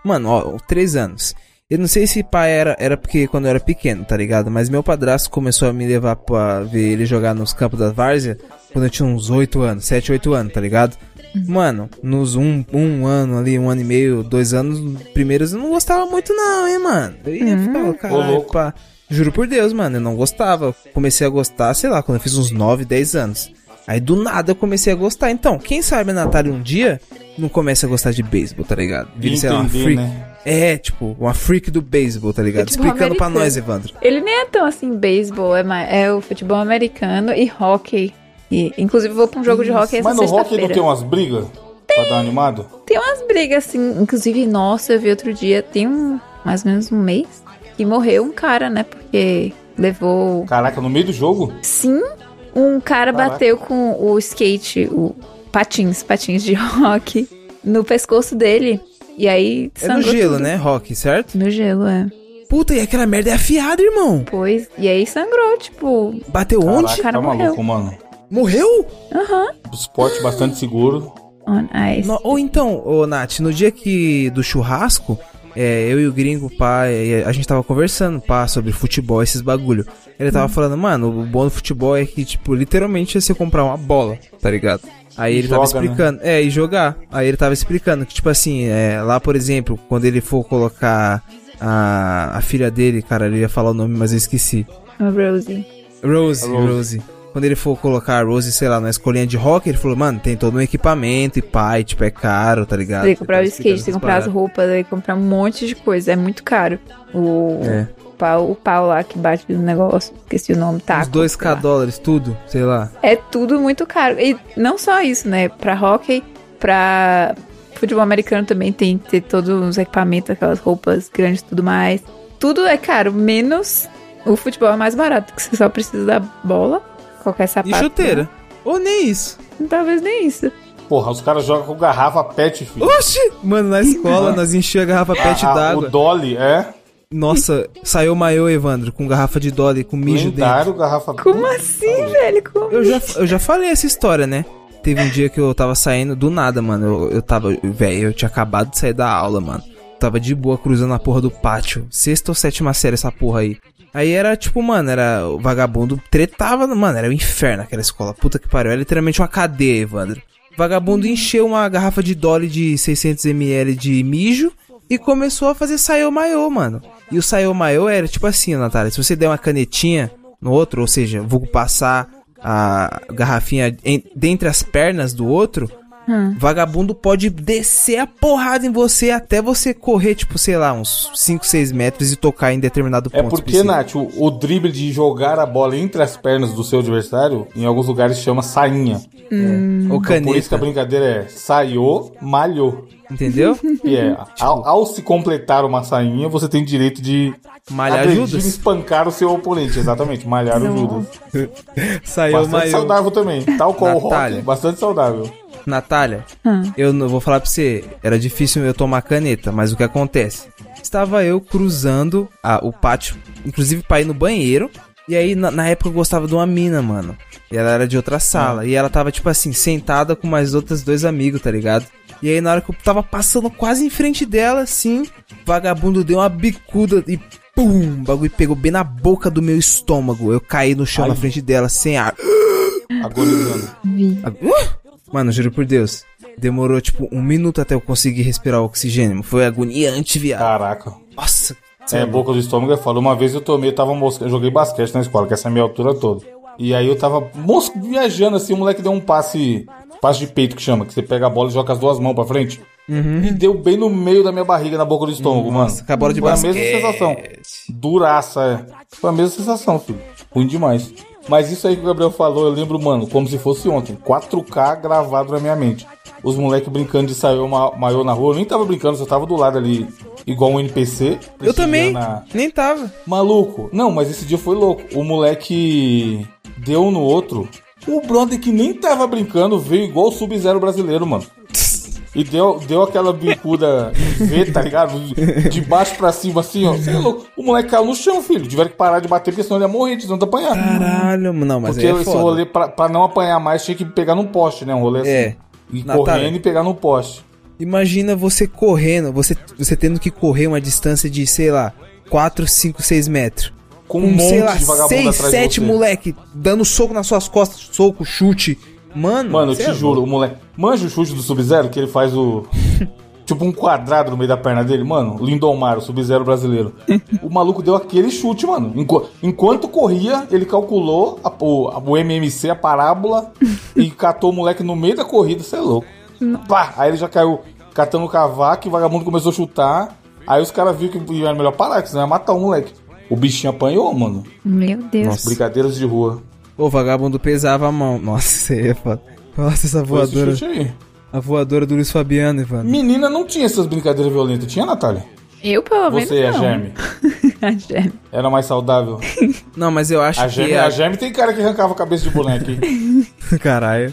Speaker 3: Mano, ó, três anos. Eu não sei se pai era, era porque quando eu era pequeno, tá ligado? Mas meu padrasto começou a me levar pra ver ele jogar nos campos da Várzea quando eu tinha uns oito anos, sete, oito anos, tá ligado? Mano, nos um, um ano ali, um ano e meio, dois anos primeiros, eu não gostava muito não, hein, mano? Eu ia
Speaker 2: Hum.
Speaker 3: ficar, caralho, pá. Juro por Deus, mano, eu não gostava. Comecei a gostar, sei lá, quando eu fiz uns 9, 10 anos. Aí do nada eu comecei a gostar. Então, quem sabe a Natália um dia não começa a gostar de beisebol, tá ligado? Vira, sei lá, uma freak.
Speaker 1: né?
Speaker 3: É, tipo, uma freak do beisebol, tá ligado?
Speaker 2: Futebol
Speaker 3: Explicando pra
Speaker 2: americano.
Speaker 3: nós, Evandro.
Speaker 2: Ele nem é tão assim, beisebol, é, mais- é o futebol americano e hockey. E, inclusive, vou pra um jogo de hockey essa
Speaker 1: Mas no rock não tem umas brigas? Pra dar uma animada?
Speaker 2: Tem umas brigas, assim. Inclusive, nossa, eu vi outro dia, tem um, mais ou menos um mês, que morreu um cara, né? Porque levou.
Speaker 1: Caraca, no meio do jogo?
Speaker 2: Sim, um cara
Speaker 1: Caraca.
Speaker 2: bateu com o skate, o patins, patins de rock, no pescoço dele. E aí
Speaker 3: É no gelo,
Speaker 2: tudo.
Speaker 3: né? Rock, certo?
Speaker 2: No gelo, é.
Speaker 3: Puta, e aquela merda é afiada, irmão.
Speaker 2: Pois. E aí sangrou, tipo.
Speaker 3: Bateu onde?
Speaker 1: Caraca,
Speaker 2: cara
Speaker 1: tá
Speaker 2: morreu.
Speaker 1: maluco, mano.
Speaker 3: Morreu?
Speaker 2: Aham.
Speaker 1: Esporte bastante seguro.
Speaker 2: On ice.
Speaker 3: No- ou então, ô Nath, no dia que do churrasco, é, eu e o gringo, pá, é, a gente tava conversando, pá, sobre futebol, esses bagulho. Ele tava falando, mano, o bom do futebol é que, tipo, literalmente é você comprar uma bola, tá ligado? Aí ele tava
Speaker 1: joga, né?
Speaker 3: explicando, é, e jogar. Aí ele tava explicando que, tipo assim, é, lá, por exemplo, quando ele for colocar a, a filha dele, cara, ele ia falar o nome, mas eu esqueci.
Speaker 2: A Rosie.
Speaker 3: Rose,
Speaker 1: A
Speaker 3: Rose.
Speaker 1: Rose.
Speaker 3: Quando ele for colocar a Rose, sei lá, na escolinha de rock, ele falou, mano, tem todo um equipamento e pai, tipo, é caro, tá ligado?
Speaker 2: Tem que comprar o
Speaker 3: Ele
Speaker 2: skate, tem que comprar as roupas, tem que comprar um monte de coisa. É muito caro. O
Speaker 3: É.
Speaker 2: pau, o pau lá que bate no negócio. Esqueci o nome, tá?
Speaker 3: Uns 2k dólares, tudo, sei lá.
Speaker 2: É tudo muito caro. E não só isso, né? Pra hockey, pra futebol americano também tem que ter todos os equipamentos, aquelas roupas grandes e tudo mais. Tudo é caro, menos o futebol é mais barato, que você só precisa da bola, qualquer
Speaker 3: E
Speaker 2: sapato.
Speaker 3: chuteira. Ou nem isso.
Speaker 2: Talvez nem isso.
Speaker 1: Porra, os caras jogam com garrafa pet, filho.
Speaker 3: Oxi! Mano, na escola nós enchia a garrafa pet
Speaker 1: Ah, ah,
Speaker 3: d'água.
Speaker 1: O Dolly, é.
Speaker 3: Nossa, saiu o maiô, Evandro, com garrafa de Dolly, com mijo dentro.
Speaker 1: Lendário, garrafa
Speaker 2: Como assim, velho? Como?
Speaker 3: Eu já, eu já falei essa história, né? Teve um dia que eu tava saindo do nada, mano. Eu, eu tava. Velho, eu tinha acabado de sair da aula, mano. Tava de boa cruzando a porra do pátio. Sexta ou sétima série essa porra aí. Aí era tipo, mano, era. O vagabundo tretava, mano, era o inferno aquela escola. Puta que pariu. Era literalmente uma cadeia, Evandro. O vagabundo encheu uma garrafa de Dolly de 600ml de mijo e começou a fazer saio maiô, mano. E o saio maiô era tipo assim, Natália. Se você der uma canetinha no outro, ou seja, vou passar a garrafinha dentre as pernas do outro, vagabundo pode descer a porrada em você até você correr, tipo, sei lá, uns 5, 6 metros e tocar em determinado
Speaker 1: É
Speaker 3: ponto.
Speaker 1: porque,
Speaker 3: específico.
Speaker 1: Nath, o, o drible de jogar a bola entre as pernas do seu adversário, em alguns lugares chama sainha.
Speaker 3: Ou
Speaker 1: Então, por isso que a brincadeira é saiô, malhou.
Speaker 3: Entendeu?
Speaker 1: E é, ao, ao se completar uma sainha, você tem direito de
Speaker 3: Malhar
Speaker 1: agredir e
Speaker 3: Judas.
Speaker 1: espancar o seu oponente. Exatamente, malhar o Judas.
Speaker 3: Saiu
Speaker 1: Bastante
Speaker 3: maior.
Speaker 1: saudável também. Tal qual o
Speaker 3: Natália.
Speaker 1: rock, bastante saudável.
Speaker 3: Natália,
Speaker 2: Hum.
Speaker 3: eu não vou falar pra você, era difícil eu tomar caneta, mas o que acontece? Estava eu cruzando a- o pátio, inclusive pra ir no banheiro, e aí na, na época eu gostava de uma mina, mano. E ela era de outra sala, e ela tava tipo assim, sentada com mais outros dois amigos, tá ligado? E aí na hora que eu tava passando quase em frente dela, assim, o vagabundo deu uma bicuda e pum, o bagulho pegou bem na boca do meu estômago. Eu caí no chão
Speaker 1: Ai.
Speaker 3: na frente dela, sem ar.
Speaker 1: Agonizando.
Speaker 3: Mano, juro por Deus. Demorou, tipo, um minuto até eu conseguir respirar o oxigênio. Foi agoniante, viado.
Speaker 1: Caraca.
Speaker 3: Nossa.
Speaker 1: É,
Speaker 3: é
Speaker 1: boca do estômago é foda. Uma vez eu tomei, eu tava mosca, eu joguei basquete na escola, que essa é a minha altura toda. E aí eu tava mosca, viajando assim, o moleque deu um passe, passe de peito que chama, que você pega a bola e joga as duas mãos pra frente. E deu bem no meio da minha barriga, na boca do estômago,
Speaker 3: Uhum. Nossa,
Speaker 1: mano.
Speaker 3: com a bola de
Speaker 1: Foi
Speaker 3: basquete.
Speaker 1: a mesma sensação. Duraça, é. Foi a mesma sensação, filho. Ruim demais. Mas isso aí que o Gabriel falou, eu lembro, mano, como se fosse ontem. 4K gravado na minha mente. Os moleques brincando de sair maior na rua. Eu nem tava brincando, só tava do lado ali, igual um NPC.
Speaker 3: Eu também.
Speaker 1: prestigiando a-
Speaker 3: Nem tava.
Speaker 1: Maluco. Não, mas esse dia foi louco. O moleque deu um no outro. O brother que nem tava brincando veio igual o Sub-Zero brasileiro, mano. E deu, deu aquela bicuda em V, tá ligado? De baixo pra cima, assim, ó. Cê é louco. O moleque caiu no chão, filho. Tiveram que parar de bater, porque senão ele ia morrer de tanto apanhar.
Speaker 3: Caralho, não, mas
Speaker 1: porque
Speaker 3: é
Speaker 1: esse
Speaker 3: foda.
Speaker 1: rolê, pra, pra não apanhar mais, tinha que pegar num poste, né? Um rolê assim.
Speaker 3: É.
Speaker 1: E
Speaker 3: Natália.
Speaker 1: correndo e pegar no poste.
Speaker 3: Imagina você correndo, você, você tendo que correr uma distância de, sei lá, 4, 5, 6 metros.
Speaker 1: Com um monte
Speaker 3: sei lá,
Speaker 1: de vagabundo
Speaker 3: 6,
Speaker 1: atrás de
Speaker 3: 7
Speaker 1: você.
Speaker 3: moleque dando soco nas suas costas, soco, chute. Mano,
Speaker 1: Mano, eu te
Speaker 3: é
Speaker 1: juro, o moleque. Manja o chute do Sub-Zero, que ele faz o. tipo um quadrado no meio da perna dele, mano. Lindomar, o Sub-Zero brasileiro. o maluco deu aquele chute, mano. Enqu- enquanto corria, ele calculou a- o, a- o MMC, a parábola, e catou o moleque no meio da corrida, você é louco. Pá! Aí ele já caiu catando o cavaco e o vagabundo começou a chutar. Aí os caras viram que era melhor parar, que senão ia matar o moleque. O bichinho apanhou, mano.
Speaker 2: Meu Deus.
Speaker 3: Nossa.
Speaker 1: Brincadeiras de rua.
Speaker 3: O vagabundo pesava a mão. Nossa, isso aí é foda. Nossa, essa
Speaker 1: Foi esse
Speaker 3: voadora.
Speaker 1: chute aí.
Speaker 3: A voadora do Luiz Fabiano, Ivan.
Speaker 1: Menina não tinha essas brincadeiras violentas, tinha, Natália?
Speaker 2: Eu, pelo menos,
Speaker 1: Você e a. Geme.
Speaker 2: a Geme.
Speaker 1: Era mais saudável.
Speaker 3: Não, mas eu acho
Speaker 1: A
Speaker 3: que.
Speaker 1: Geme,
Speaker 3: a-
Speaker 1: a Geme tem cara que arrancava a cabeça de boneco. hein?
Speaker 3: Caralho.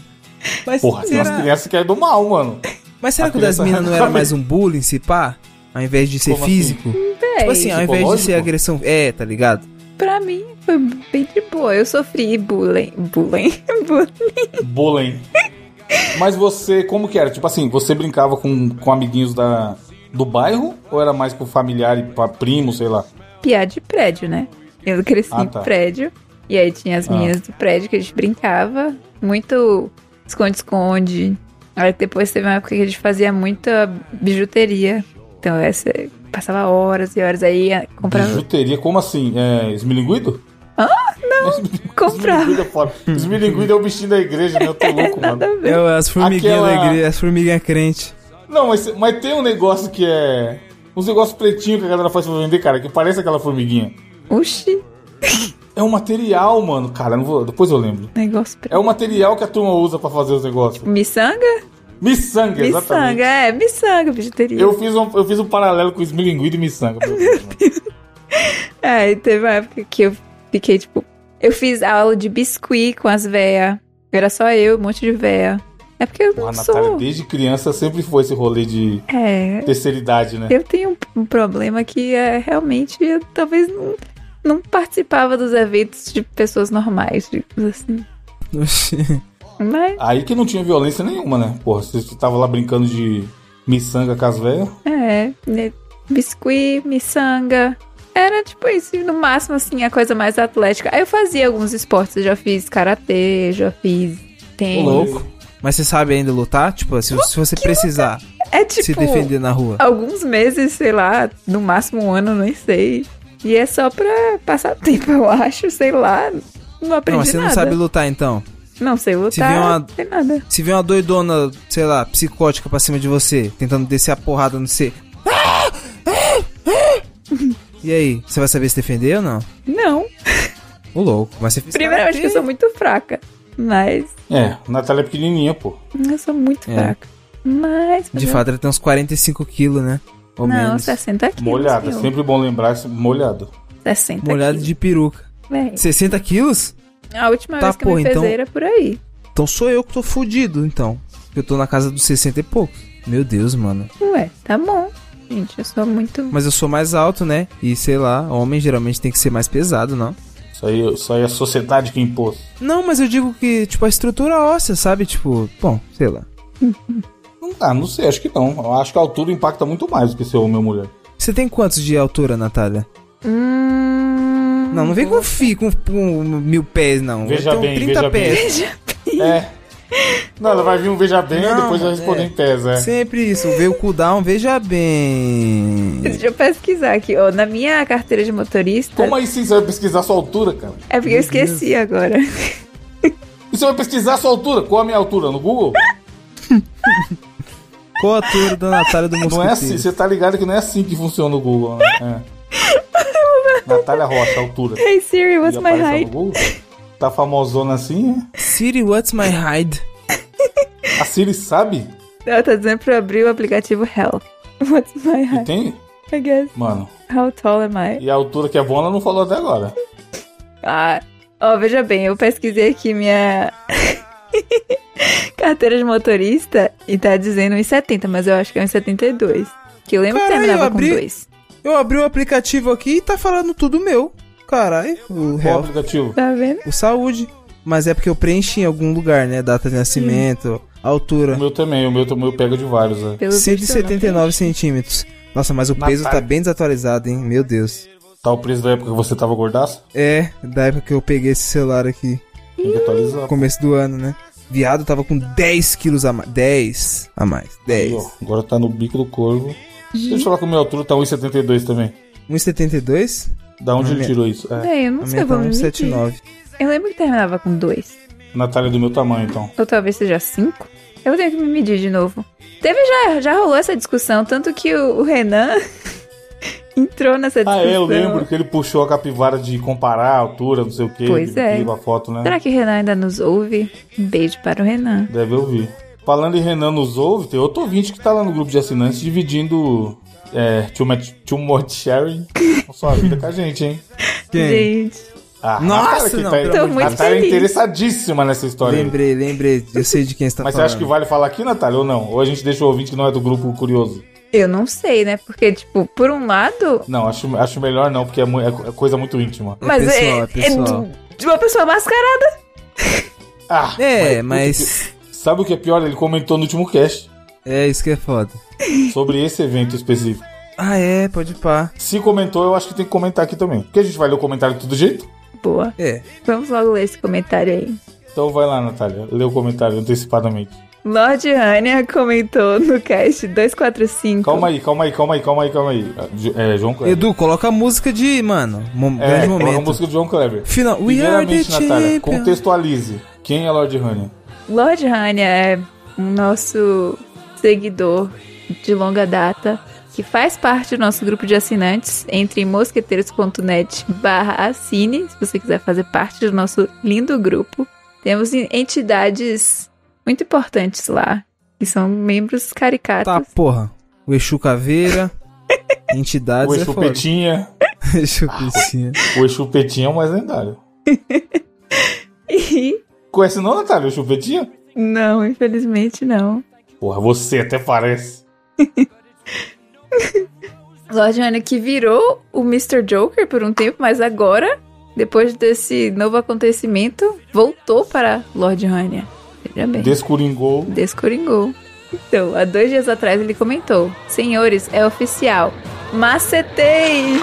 Speaker 3: Mas
Speaker 1: Porra, tem umas crianças que é do mal, mano.
Speaker 3: mas será
Speaker 1: a
Speaker 3: que o das minas não era mais um bullying, se pá? Ao invés de ser
Speaker 1: Como assim?
Speaker 3: físico?
Speaker 2: Véi,
Speaker 3: Tipo assim, ao invés de ser agressão. É, tá ligado?
Speaker 2: pra mim foi bem de boa. Eu sofri bullying. Bullying? bullying.
Speaker 1: Bullying. Mas você, como que era? Tipo assim, você brincava com, com amiguinhos da, do bairro? Ou era mais com familiar e pra primo, sei lá?
Speaker 2: Piada de prédio, né? Eu cresci
Speaker 1: Ah,
Speaker 2: em
Speaker 1: tá.
Speaker 2: prédio. E aí tinha as
Speaker 1: Ah.
Speaker 2: meninas do prédio que a gente brincava. Muito esconde-esconde. Aí depois teve uma época que a gente fazia muita bijuteria. Então essa passava horas e horas aí ia comprar.
Speaker 1: Bijuteria, como assim? É, esmilinguido?
Speaker 2: Ah, não. Comprar.
Speaker 1: Esmilinguido é. Esmilinguido é o bichinho da igreja, né? Eu tô louco, mano.
Speaker 2: Nada a ver.
Speaker 3: É as formiguinhas
Speaker 1: Aquela-
Speaker 3: da igreja, as formiguinhas crente.
Speaker 1: Não, mas, mas tem um negócio que é... Uns negócios pretinhos que a galera faz pra vender, cara, que parece aquela formiguinha.
Speaker 2: Oxi,
Speaker 1: É um material, mano. Cara, vou, depois eu lembro.
Speaker 2: negócio
Speaker 1: É o material que a turma usa pra fazer os negócios.
Speaker 2: Miçanga?
Speaker 1: Miçanga, exatamente.
Speaker 2: Miçanga, é, miçanga, bijuteria.
Speaker 1: Eu fiz, um, eu fiz um paralelo com esmilinguido e miçanga. meu Deus, mano.
Speaker 2: Aí teve uma época que eu fiquei, tipo. Eu fiz aula de biscuit com as véia. Era só eu, um monte de véia. É porque eu
Speaker 1: Porra,
Speaker 2: não
Speaker 1: a Natália,
Speaker 2: sou.
Speaker 1: desde criança, sempre foi esse rolê de
Speaker 2: É.
Speaker 1: terceira idade, né?
Speaker 2: Eu tenho um, um problema que é realmente eu talvez não, não participava dos eventos de pessoas normais, tipo assim. Mas,
Speaker 1: Aí que não tinha violência nenhuma, né? Porra, você tava lá brincando de miçanga com as velhas.
Speaker 2: é. né, Biscuit, miçanga. Era tipo isso, no máximo, assim, a coisa mais atlética. Aí eu fazia alguns esportes, eu já fiz karatê, já fiz
Speaker 3: Ô,
Speaker 2: tênis.
Speaker 3: louco. Mas você sabe ainda lutar? Tipo, se, se você precisar
Speaker 2: É tipo.
Speaker 3: se defender na rua.
Speaker 2: alguns meses, sei lá, no máximo um ano, nem sei. E é só pra passar tempo, eu acho, sei lá. Não aprendi
Speaker 3: Não, mas você
Speaker 2: nada.
Speaker 3: não sabe lutar então.
Speaker 2: Não sei lutar,
Speaker 3: vier uma-
Speaker 2: sei nada.
Speaker 3: Se vier uma doidona, sei lá, psicótica pra cima de você, tentando descer a porrada no C. E aí, você vai saber se defender ou não?
Speaker 2: Não.
Speaker 3: Ô louco, mas você fez
Speaker 2: Primeiramente que eu sou muito fraca. Mas
Speaker 1: É, Natália é pequenininha, pô.
Speaker 2: eu sou muito
Speaker 3: É.
Speaker 2: fraca. Mas.
Speaker 3: De fato, ela tem uns 45 quilos, né? Ou
Speaker 2: não,
Speaker 3: menos.
Speaker 2: 60 quilos.
Speaker 1: Molhada, sempre bom lembrar, molhado.
Speaker 2: 60
Speaker 3: Molhado
Speaker 2: quilos.
Speaker 3: de peruca.
Speaker 2: Véi,
Speaker 3: 60 quilos?
Speaker 2: A última
Speaker 3: Tá,
Speaker 2: vez que eu
Speaker 3: porra,
Speaker 2: me
Speaker 3: então-
Speaker 2: pesei era por aí.
Speaker 3: Então sou eu que tô fudido, então. Eu tô na casa dos 60 e poucos. Meu Deus, mano.
Speaker 2: Ué, tá bom. Gente, eu sou muito.
Speaker 3: Mas eu sou mais alto, né? E sei lá, homem geralmente tem que ser mais pesado, não?
Speaker 1: Isso aí, isso aí é a sociedade que impôs.
Speaker 3: Não, mas eu digo que, tipo, a estrutura óssea, sabe? Tipo, bom, sei lá.
Speaker 1: Não, Ah, não sei, acho que não. Eu acho que a altura impacta muito mais do que ser homem ou mulher.
Speaker 3: Você tem quantos de altura, Natália?
Speaker 2: Hum.
Speaker 3: Não, não vem com fi, com, com mil pés, não.
Speaker 1: Veja bem, veja
Speaker 3: pés.
Speaker 1: É. Não, ela vai vir um veja bem e depois vai responder
Speaker 3: é.
Speaker 1: em pés, é.
Speaker 3: Sempre isso, veio o cooldown, veja bem.
Speaker 2: Deixa eu pesquisar aqui, ó. Na minha carteira de motorista.
Speaker 1: Como aí sim você vai pesquisar a sua altura, cara?
Speaker 2: É porque eu esqueci agora.
Speaker 1: E você vai pesquisar a sua altura? Qual a minha altura? No Google?
Speaker 3: Qual a altura da Natália do Mosquiteiro?
Speaker 1: Não é assim, você tá ligado que não é assim que funciona o Google, né? É. Natália Rocha, altura.
Speaker 2: Hey Siri, what's
Speaker 1: E
Speaker 2: my height?
Speaker 1: Tá famosona assim,
Speaker 3: Siri, what's my height?
Speaker 1: é? A Siri sabe?
Speaker 2: Ela tá dizendo pra abrir o aplicativo Health. What's my
Speaker 1: E
Speaker 2: height?
Speaker 1: tem?
Speaker 2: I guess.
Speaker 1: Mano,
Speaker 2: How tall am I?
Speaker 1: e a altura que é boa ela não falou até agora.
Speaker 2: Ah, ó, veja bem, eu pesquisei aqui minha carteira de motorista e tá dizendo 1,70, mas eu acho que é 1,72. Que eu lembro
Speaker 3: Caralho,
Speaker 2: que terminava
Speaker 3: eu abri-
Speaker 2: com 2.
Speaker 3: Eu abri o aplicativo aqui e tá falando tudo meu. Caralho, o
Speaker 1: Qual
Speaker 3: Health,
Speaker 1: aplicativo?
Speaker 2: Tá vendo?
Speaker 3: o saúde. Mas é porque eu preenchi em algum lugar, né? Data de nascimento, altura.
Speaker 1: O meu também, o meu, o meu pega de vários, é.
Speaker 2: Pelo visto, eu não
Speaker 3: 179 centímetros. Nossa, mas o peso
Speaker 1: Natália.
Speaker 3: tá bem desatualizado, hein? Meu Deus.
Speaker 1: Tá o preço da época que você tava gordaço?
Speaker 3: É, da época que eu peguei esse celular aqui,
Speaker 1: Tem que atualizar.
Speaker 3: no começo do ano, né? Viado tava com 10 quilos a mais. 10 a mais.
Speaker 1: Aí,
Speaker 3: 10.
Speaker 1: ó, agora tá no bico do corvo. Deixa eu falar que o meu altura tá 1,72 também.
Speaker 3: 1,72?
Speaker 1: Da onde ele
Speaker 3: minha-
Speaker 1: tirou isso? É.
Speaker 2: Bem, eu não
Speaker 3: A
Speaker 2: sei
Speaker 3: tá
Speaker 2: como medir.
Speaker 3: 1,79.
Speaker 2: Eu lembro que terminava com dois.
Speaker 1: Natália do meu tamanho, então.
Speaker 2: Ou talvez seja cinco. Eu tenho que me medir de novo. Teve já, já rolou essa discussão, tanto que o, o Renan entrou nessa
Speaker 1: Ah,
Speaker 2: discussão.
Speaker 1: é, eu lembro que ele puxou a capivara de comparar a altura, não sei o que.
Speaker 2: Pois é.
Speaker 1: A foto, né?
Speaker 2: Será que o Renan ainda nos ouve? Um beijo para o Renan.
Speaker 1: Deve ouvir. Falando em Renan nos ouve, tem outro ouvinte que tá lá no grupo de assinantes dividindo é, too, much, too much sharing a sua vida com a gente, hein?
Speaker 3: Quem?
Speaker 2: Gente,
Speaker 1: Ah,
Speaker 3: Nossa,
Speaker 1: que
Speaker 3: não,
Speaker 1: tá,
Speaker 2: de Deus.
Speaker 1: Natália é
Speaker 2: Muito feliz.
Speaker 1: interessadíssima nessa história.
Speaker 3: Lembrei, lembrei. Eu sei de quem você tá
Speaker 1: Mas você
Speaker 3: falando.
Speaker 1: acha que vale falar aqui, Natália, ou não? Ou a gente deixa o ouvinte que não é do grupo curioso?
Speaker 2: eu não sei, né? Porque, tipo, por um lado.
Speaker 1: Não, acho, acho melhor não, porque é, mu- é é coisa muito íntima.
Speaker 3: É
Speaker 2: Mas
Speaker 3: pessoal,
Speaker 2: é,
Speaker 3: é pessoal.
Speaker 2: é de uma pessoa mascarada.
Speaker 1: Ah,
Speaker 3: É, mas.
Speaker 1: Sabe o que é pior? Ele comentou no último cast
Speaker 3: É, isso que é foda.
Speaker 1: sobre esse evento específico.
Speaker 3: Ah, é, pode pá.
Speaker 1: Se comentou, eu acho que tem que comentar aqui também. Porque a gente vai ler o comentário de todo jeito.
Speaker 2: Boa.
Speaker 3: É.
Speaker 2: Vamos logo ler esse comentário aí.
Speaker 1: Então vai lá, Natália. Lê o comentário antecipadamente.
Speaker 2: Lorde Hania comentou no cast 245.
Speaker 1: Calma aí, calma aí, calma aí, calma aí, calma aí. Ah, É, João Kleber.
Speaker 3: Edu, coloca a música de, mano, mom
Speaker 1: é,
Speaker 3: grande
Speaker 1: coloca a
Speaker 3: momento.
Speaker 1: música de João Kleber.
Speaker 3: Final. We are the
Speaker 1: Primeiramente, Natália,
Speaker 3: champions.
Speaker 1: contextualize. Quem é Lord Honey?
Speaker 2: Lorde Hania é um nosso seguidor de longa data que faz parte do nosso grupo de assinantes entre mosqueteiros.net barra assine, se você quiser fazer parte do nosso lindo grupo. Temos entidades muito importantes lá, que são membros caricatos.
Speaker 3: Tá, porra. O Exu Caveira. entidades
Speaker 1: O
Speaker 3: é
Speaker 1: Exu
Speaker 3: foda.
Speaker 1: Petinha.
Speaker 3: Exu Petinha.
Speaker 1: O Exu Petinha é o mais lendário.
Speaker 2: E
Speaker 1: Conhece não, Natália? O Petinha?
Speaker 2: não, infelizmente não.
Speaker 1: Porra, você até parece.
Speaker 2: Lorde Hania que virou o Mr. Joker por um tempo, mas agora, depois desse novo acontecimento, voltou para Lorde Hania. Veja bem.
Speaker 1: Descoringou.
Speaker 2: Descoringou. Então, há dois dias atrás ele comentou: Senhores, é oficial. Macetei!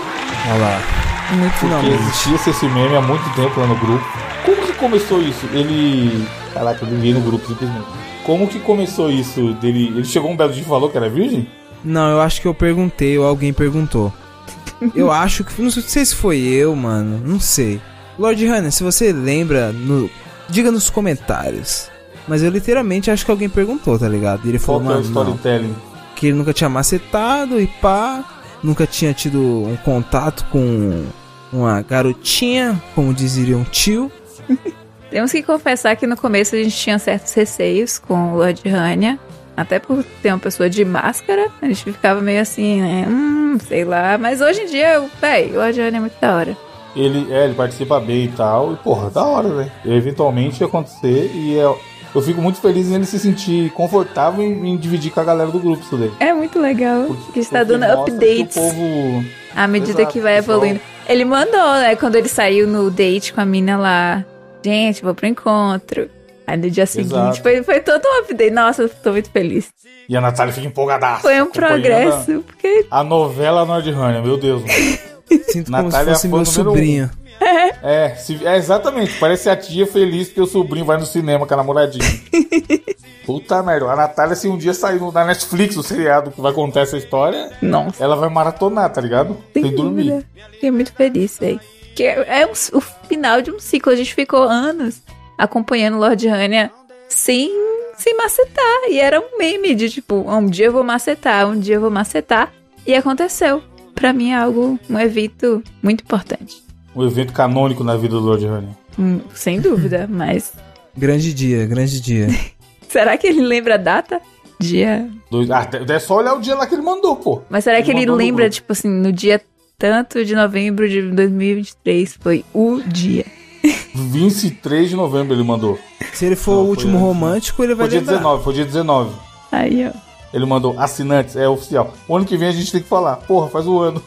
Speaker 3: Olha lá. Muito
Speaker 1: Porque existia esse meme há muito tempo lá no grupo. Como que começou isso? Ele. Caraca, eu liguei no grupo simplesmente. Como que começou isso dele? Ele chegou um belo dia e falou que era virgem?
Speaker 3: Não, eu acho que eu perguntei ou alguém perguntou. Eu acho que. Não sei se foi eu, mano. Não sei. Lord Hannah, se você lembra, no, diga nos comentários. Mas eu literalmente acho que alguém perguntou, tá ligado? E ele
Speaker 1: Qual
Speaker 3: falou,
Speaker 1: que é o
Speaker 3: mano, não,
Speaker 1: storytelling?
Speaker 3: que ele nunca tinha macetado e pá. Nunca tinha tido um contato com uma garotinha, como dizia um tio.
Speaker 2: Temos que confessar que no começo a gente tinha certos receios com o Lord Hania. Até por ter uma pessoa de máscara, a gente ficava meio assim, né? Hum, sei lá. Mas hoje em dia, véi, o Lord Hania é muito da hora.
Speaker 1: Ele, é, ele participa bem e tal. E, porra, da hora, velho. Eventualmente ia acontecer e é, eu fico muito feliz em ele se sentir confortável em, em dividir com a galera do grupo isso daí.
Speaker 2: É muito legal.
Speaker 1: Porque-
Speaker 2: que está dando updates.
Speaker 1: Povo.
Speaker 2: À medida
Speaker 1: Exato,
Speaker 2: que vai
Speaker 1: pessoal.
Speaker 2: evoluindo. Ele mandou, né? Quando ele saiu no date com a mina lá. Gente, vou pro encontro. Aí no dia seguinte
Speaker 1: Exato.
Speaker 2: foi, foi todo um update. Nossa, eu tô muito feliz.
Speaker 1: E a Natália fica empolgadaça.
Speaker 2: Foi um progresso. Porque
Speaker 1: A, a novela Nordrânia, meu Deus, mano.
Speaker 3: Sinto como
Speaker 1: Natália
Speaker 3: se fosse
Speaker 1: foi
Speaker 3: meu
Speaker 1: o número um.
Speaker 3: Sobrinho.
Speaker 1: É, se- é, exatamente. Parece a tia feliz que o sobrinho vai no cinema com a namoradinha. Puta merda. A Natália, se um dia sair na Netflix o seriado que vai contar essa história,
Speaker 2: Nossa,
Speaker 1: ela vai maratonar, tá ligado?
Speaker 2: sem
Speaker 1: Sem dormir.
Speaker 2: Fiquei muito feliz, velho. Que é, é um- o final de um ciclo. A gente ficou anos acompanhando Lord Hania sem, sem macetar. E era um meme de tipo, um dia eu vou macetar, um dia eu vou macetar. E aconteceu. Pra mim é algo, um evento muito importante.
Speaker 1: Um evento canônico na vida do Lord Honey.
Speaker 2: Hum, sem dúvida, mas
Speaker 3: Grande dia, grande dia.
Speaker 2: será que ele lembra a data? Dia.
Speaker 1: Dois- Ah, é só olhar o dia lá que ele mandou, pô.
Speaker 2: Mas será que ele
Speaker 1: mandou no
Speaker 2: lembra, tipo assim, no dia tanto de novembro de 2023 foi o dia?
Speaker 1: 23 de novembro ele mandou.
Speaker 3: Se ele for
Speaker 1: Não,
Speaker 3: o último
Speaker 1: antes.
Speaker 3: romântico, ele vai
Speaker 1: Foi dia
Speaker 3: lembrar.
Speaker 1: 19, foi dia 19.
Speaker 2: Aí, ó.
Speaker 1: Ele mandou assinantes, é oficial. O ano que vem a gente tem que falar. Porra, faz um ano.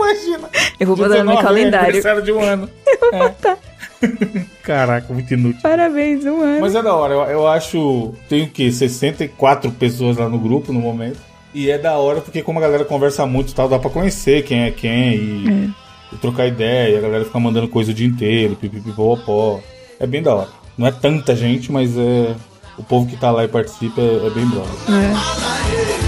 Speaker 1: Imagina.
Speaker 2: Eu vou botar no meu
Speaker 1: 19 é
Speaker 2: calendário.
Speaker 1: aniversário de um ano.
Speaker 2: botar.
Speaker 1: Caraca, muito inútil.
Speaker 2: Parabéns, um ano.
Speaker 1: Mas é da hora, eu, eu acho. Tem o quê? 64 pessoas lá no grupo no momento. E é da hora porque, como a galera conversa muito e tal, dá pra conhecer quem é quem e, e trocar ideia. A galera fica mandando coisa o dia inteiro, pipipipopó. É bem da hora. Não é tanta gente, mas é. O povo que tá lá e participa é, é bem brother.
Speaker 2: É.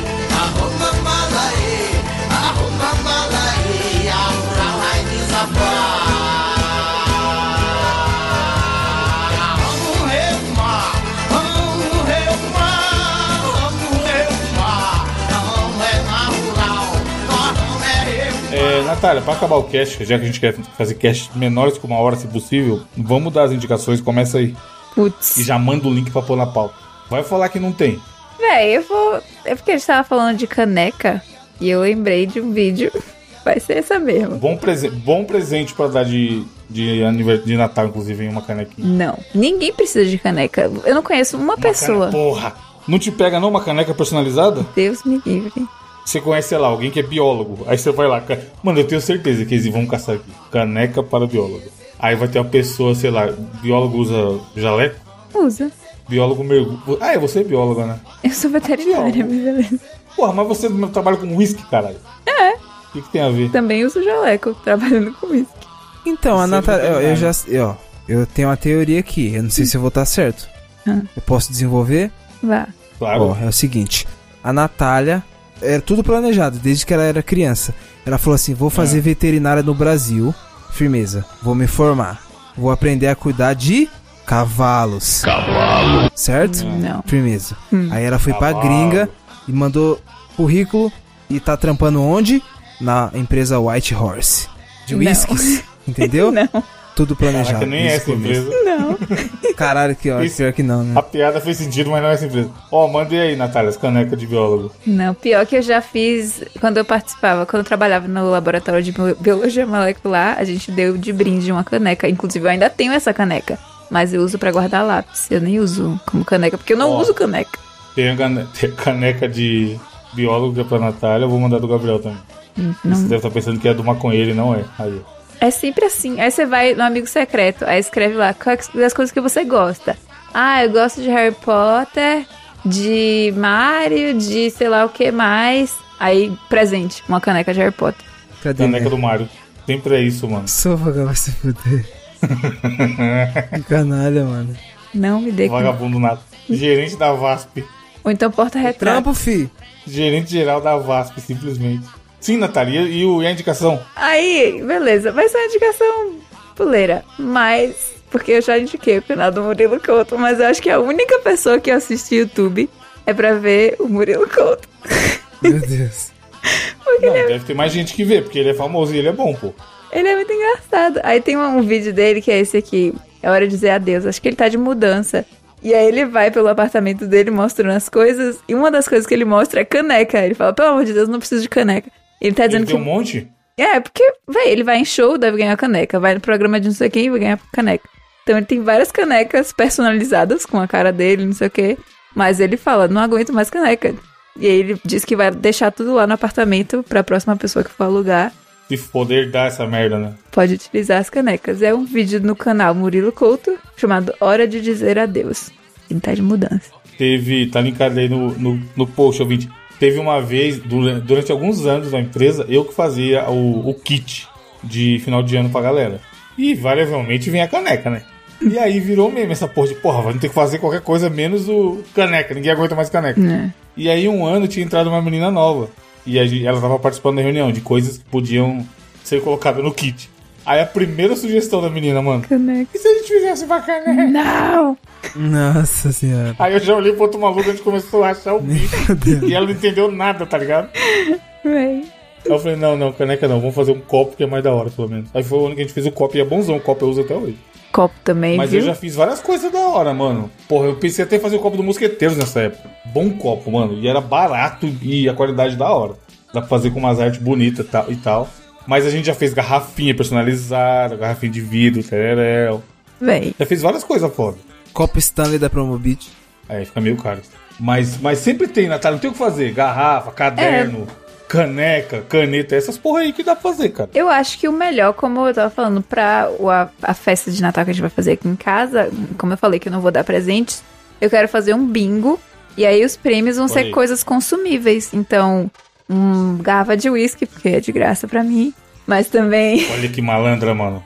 Speaker 1: Natália, pra acabar o cast, já que a gente quer fazer cast menores que uma hora, se possível, vamos dar as indicações, começa aí.
Speaker 2: Putz.
Speaker 1: E já manda o link pra pôr na pauta. Vai falar que não tem.
Speaker 2: Véi, eu vou. É porque a gente tava falando de caneca e eu lembrei de um vídeo. Vai ser essa mesmo.
Speaker 1: Bom, prese bom presente pra dar de, de, anivers- de Natal, inclusive, em uma canequinha.
Speaker 2: Não. Ninguém precisa de caneca. Eu não conheço uma,
Speaker 1: Uma
Speaker 2: pessoa.
Speaker 1: cane- Porra! Não te pega não uma caneca personalizada?
Speaker 2: Deus me livre.
Speaker 1: Você conhece, sei lá, alguém que é biólogo. Aí você vai lá. Mano, eu tenho certeza que eles vão caçar aqui. Caneca para biólogo. Aí vai ter uma pessoa, sei lá, biólogo usa jaleco?
Speaker 2: Usa.
Speaker 1: Biólogo mergulha. Ah, é, você é bióloga, né?
Speaker 2: Eu sou veterinária,
Speaker 1: Biólogo.
Speaker 2: mas beleza.
Speaker 1: Porra, mas você trabalha com whisky, caralho. É. O que, que tem a ver?
Speaker 2: Também uso jaleco trabalhando com isso.
Speaker 3: Então, a
Speaker 1: Você
Speaker 3: Natália,
Speaker 1: não
Speaker 3: eu,
Speaker 1: tem
Speaker 3: eu já, ó, eu tenho uma teoria aqui, eu não sei se eu vou estar certo.
Speaker 2: Hum.
Speaker 3: Eu posso desenvolver?
Speaker 2: Vá.
Speaker 1: Claro.
Speaker 3: Ó, é o seguinte, a Natália, era tudo planejado, desde que ela era criança. Ela falou assim, vou fazer
Speaker 1: É.
Speaker 3: veterinária no Brasil, firmeza, vou me formar. Vou aprender a cuidar de cavalos. Cavalo. Certo?
Speaker 2: Não.
Speaker 3: Firmeza.
Speaker 2: Hum.
Speaker 3: Aí ela foi pra
Speaker 1: Cavalo.
Speaker 3: gringa e mandou currículo e tá trampando onde? Na empresa White Horse. De whiskies. Entendeu?
Speaker 2: Não.
Speaker 3: Tudo planejado.
Speaker 1: Caraca, nem é essa
Speaker 3: começo.
Speaker 1: empresa.
Speaker 2: Não.
Speaker 3: Caralho, que ó,
Speaker 1: Isso.
Speaker 3: pior que não, né?
Speaker 1: A piada fez sentido, mas não é essa empresa. Ó, mandei aí, Natália, as canecas de biólogo.
Speaker 2: Não, pior que eu já fiz quando eu participava, quando eu trabalhava no laboratório de bio- biologia molecular, a gente deu de brinde uma caneca. Inclusive, eu ainda tenho essa caneca. Mas eu uso pra guardar lápis. Eu nem uso como caneca, porque eu não
Speaker 1: Ó.
Speaker 2: uso caneca.
Speaker 1: Tem a caneca de biólogo que é pra Natália, eu vou mandar do Gabriel também.
Speaker 2: Hum,
Speaker 1: Você
Speaker 2: Não,
Speaker 1: deve estar pensando que é do maconheiro e não é. Aí.
Speaker 2: É sempre assim. Aí você vai no amigo secreto, aí escreve lá quais das coisas que você gosta. Ah, eu gosto de Harry Potter, de Mario, de sei lá o que mais. Aí, presente, uma caneca de Harry Potter.
Speaker 3: Cadê?
Speaker 1: Caneca
Speaker 3: né?
Speaker 1: do Mario. Sempre é isso, mano.
Speaker 3: Só vai se fuder. que canalha, mano.
Speaker 2: Não me dê. com-
Speaker 1: Vagabundo nada. Gerente da VASP.
Speaker 2: Ou então porta-retrato.
Speaker 3: Trampo, fi.
Speaker 1: Gerente geral da VASP, simplesmente. Sim, Natália, e, o- e a indicação?
Speaker 2: Aí, beleza. Vai ser uma indicação puleira. Mas, porque eu já indiquei o final do Murilo Couto, mas eu acho que a única pessoa que assiste YouTube é pra ver o Murilo Couto.
Speaker 3: Meu Deus.
Speaker 1: Não, deve ter mais gente que vê, porque ele é famoso e ele é bom, pô.
Speaker 2: Ele é muito engraçado. Aí tem um, um vídeo dele que é esse aqui. É hora de dizer adeus. Acho que ele tá de mudança. E aí ele vai pelo apartamento dele mostrando as coisas. E uma das coisas que ele mostra é caneca. Ele fala, pelo amor de Deus, não preciso de caneca. Ele tá
Speaker 1: Ele
Speaker 2: dizendo
Speaker 1: tem
Speaker 2: que.
Speaker 1: um monte?
Speaker 2: É, porque, véi, ele vai em show, deve ganhar caneca. Vai no programa de não sei quem, vai ganhar caneca. Então ele tem várias canecas personalizadas com a cara dele, não sei o quê. Mas ele fala, não aguento mais caneca. E aí ele diz que vai deixar tudo lá no apartamento pra próxima pessoa que for alugar.
Speaker 1: Se poder dar essa merda, né?
Speaker 2: Pode utilizar as canecas. É um vídeo no canal Murilo Couto, chamado Hora de Dizer Adeus. Ele tá de mudança.
Speaker 1: Teve, tá linkado aí no, no, no post, ouvinte. Teve uma vez, dura- durante alguns anos na empresa, eu que fazia o, o kit de final de ano pra galera. E variavelmente vem a caneca, né? E aí virou meme essa porra de, porra, vamos ter que fazer qualquer coisa menos o caneca. Ninguém aguenta mais caneca.
Speaker 2: Né?
Speaker 1: E aí um ano tinha entrado uma menina nova. E ela tava participando da reunião de coisas que podiam ser colocadas no kit. Aí a primeira sugestão da menina, mano.
Speaker 2: Caneca.
Speaker 1: E se a gente fizesse uma caneca?
Speaker 2: Não!
Speaker 3: Nossa senhora.
Speaker 1: Aí eu já olhei pro outro maluco e a gente começou a achar o bicho. E ela não entendeu nada, tá ligado?
Speaker 2: Véi.
Speaker 1: Aí eu falei, não, não, caneca não, vamos fazer um copo que é mais da hora, pelo menos. Aí foi o ano que a gente fez o copo e é bonzão, o copo eu uso até hoje.
Speaker 2: Copo também,
Speaker 1: Mas
Speaker 2: viu?
Speaker 1: eu já fiz várias coisas da hora, mano. Porra, eu pensei até em fazer o copo do Mosqueteiros nessa época. Bom copo, mano. E era barato e a qualidade da hora. Dá pra fazer com umas artes bonitas e tal- e tal. Mas a gente já fez garrafinha personalizada, garrafinha de vidro, tereréu.
Speaker 2: Véi.
Speaker 1: Já fez várias coisas foda.
Speaker 3: Copo Stanley da Promobit.
Speaker 1: Aí fica meio caro. Mas, mas sempre tem, Natália, não tem o que fazer. Garrafa, caderno, caneca, caneta, essas porra aí que dá pra fazer, cara.
Speaker 2: Eu acho que o melhor, como eu tava falando, pra a, a festa de Natal que a gente vai fazer aqui em casa, como eu falei que eu não vou dar presentes, eu quero fazer um bingo. E aí os prêmios vão
Speaker 1: Olha
Speaker 2: ser
Speaker 1: aí.
Speaker 2: coisas consumíveis. Então, um garrafa de uísque, porque é de graça pra mim. Mas também
Speaker 1: Olha que malandra, mano.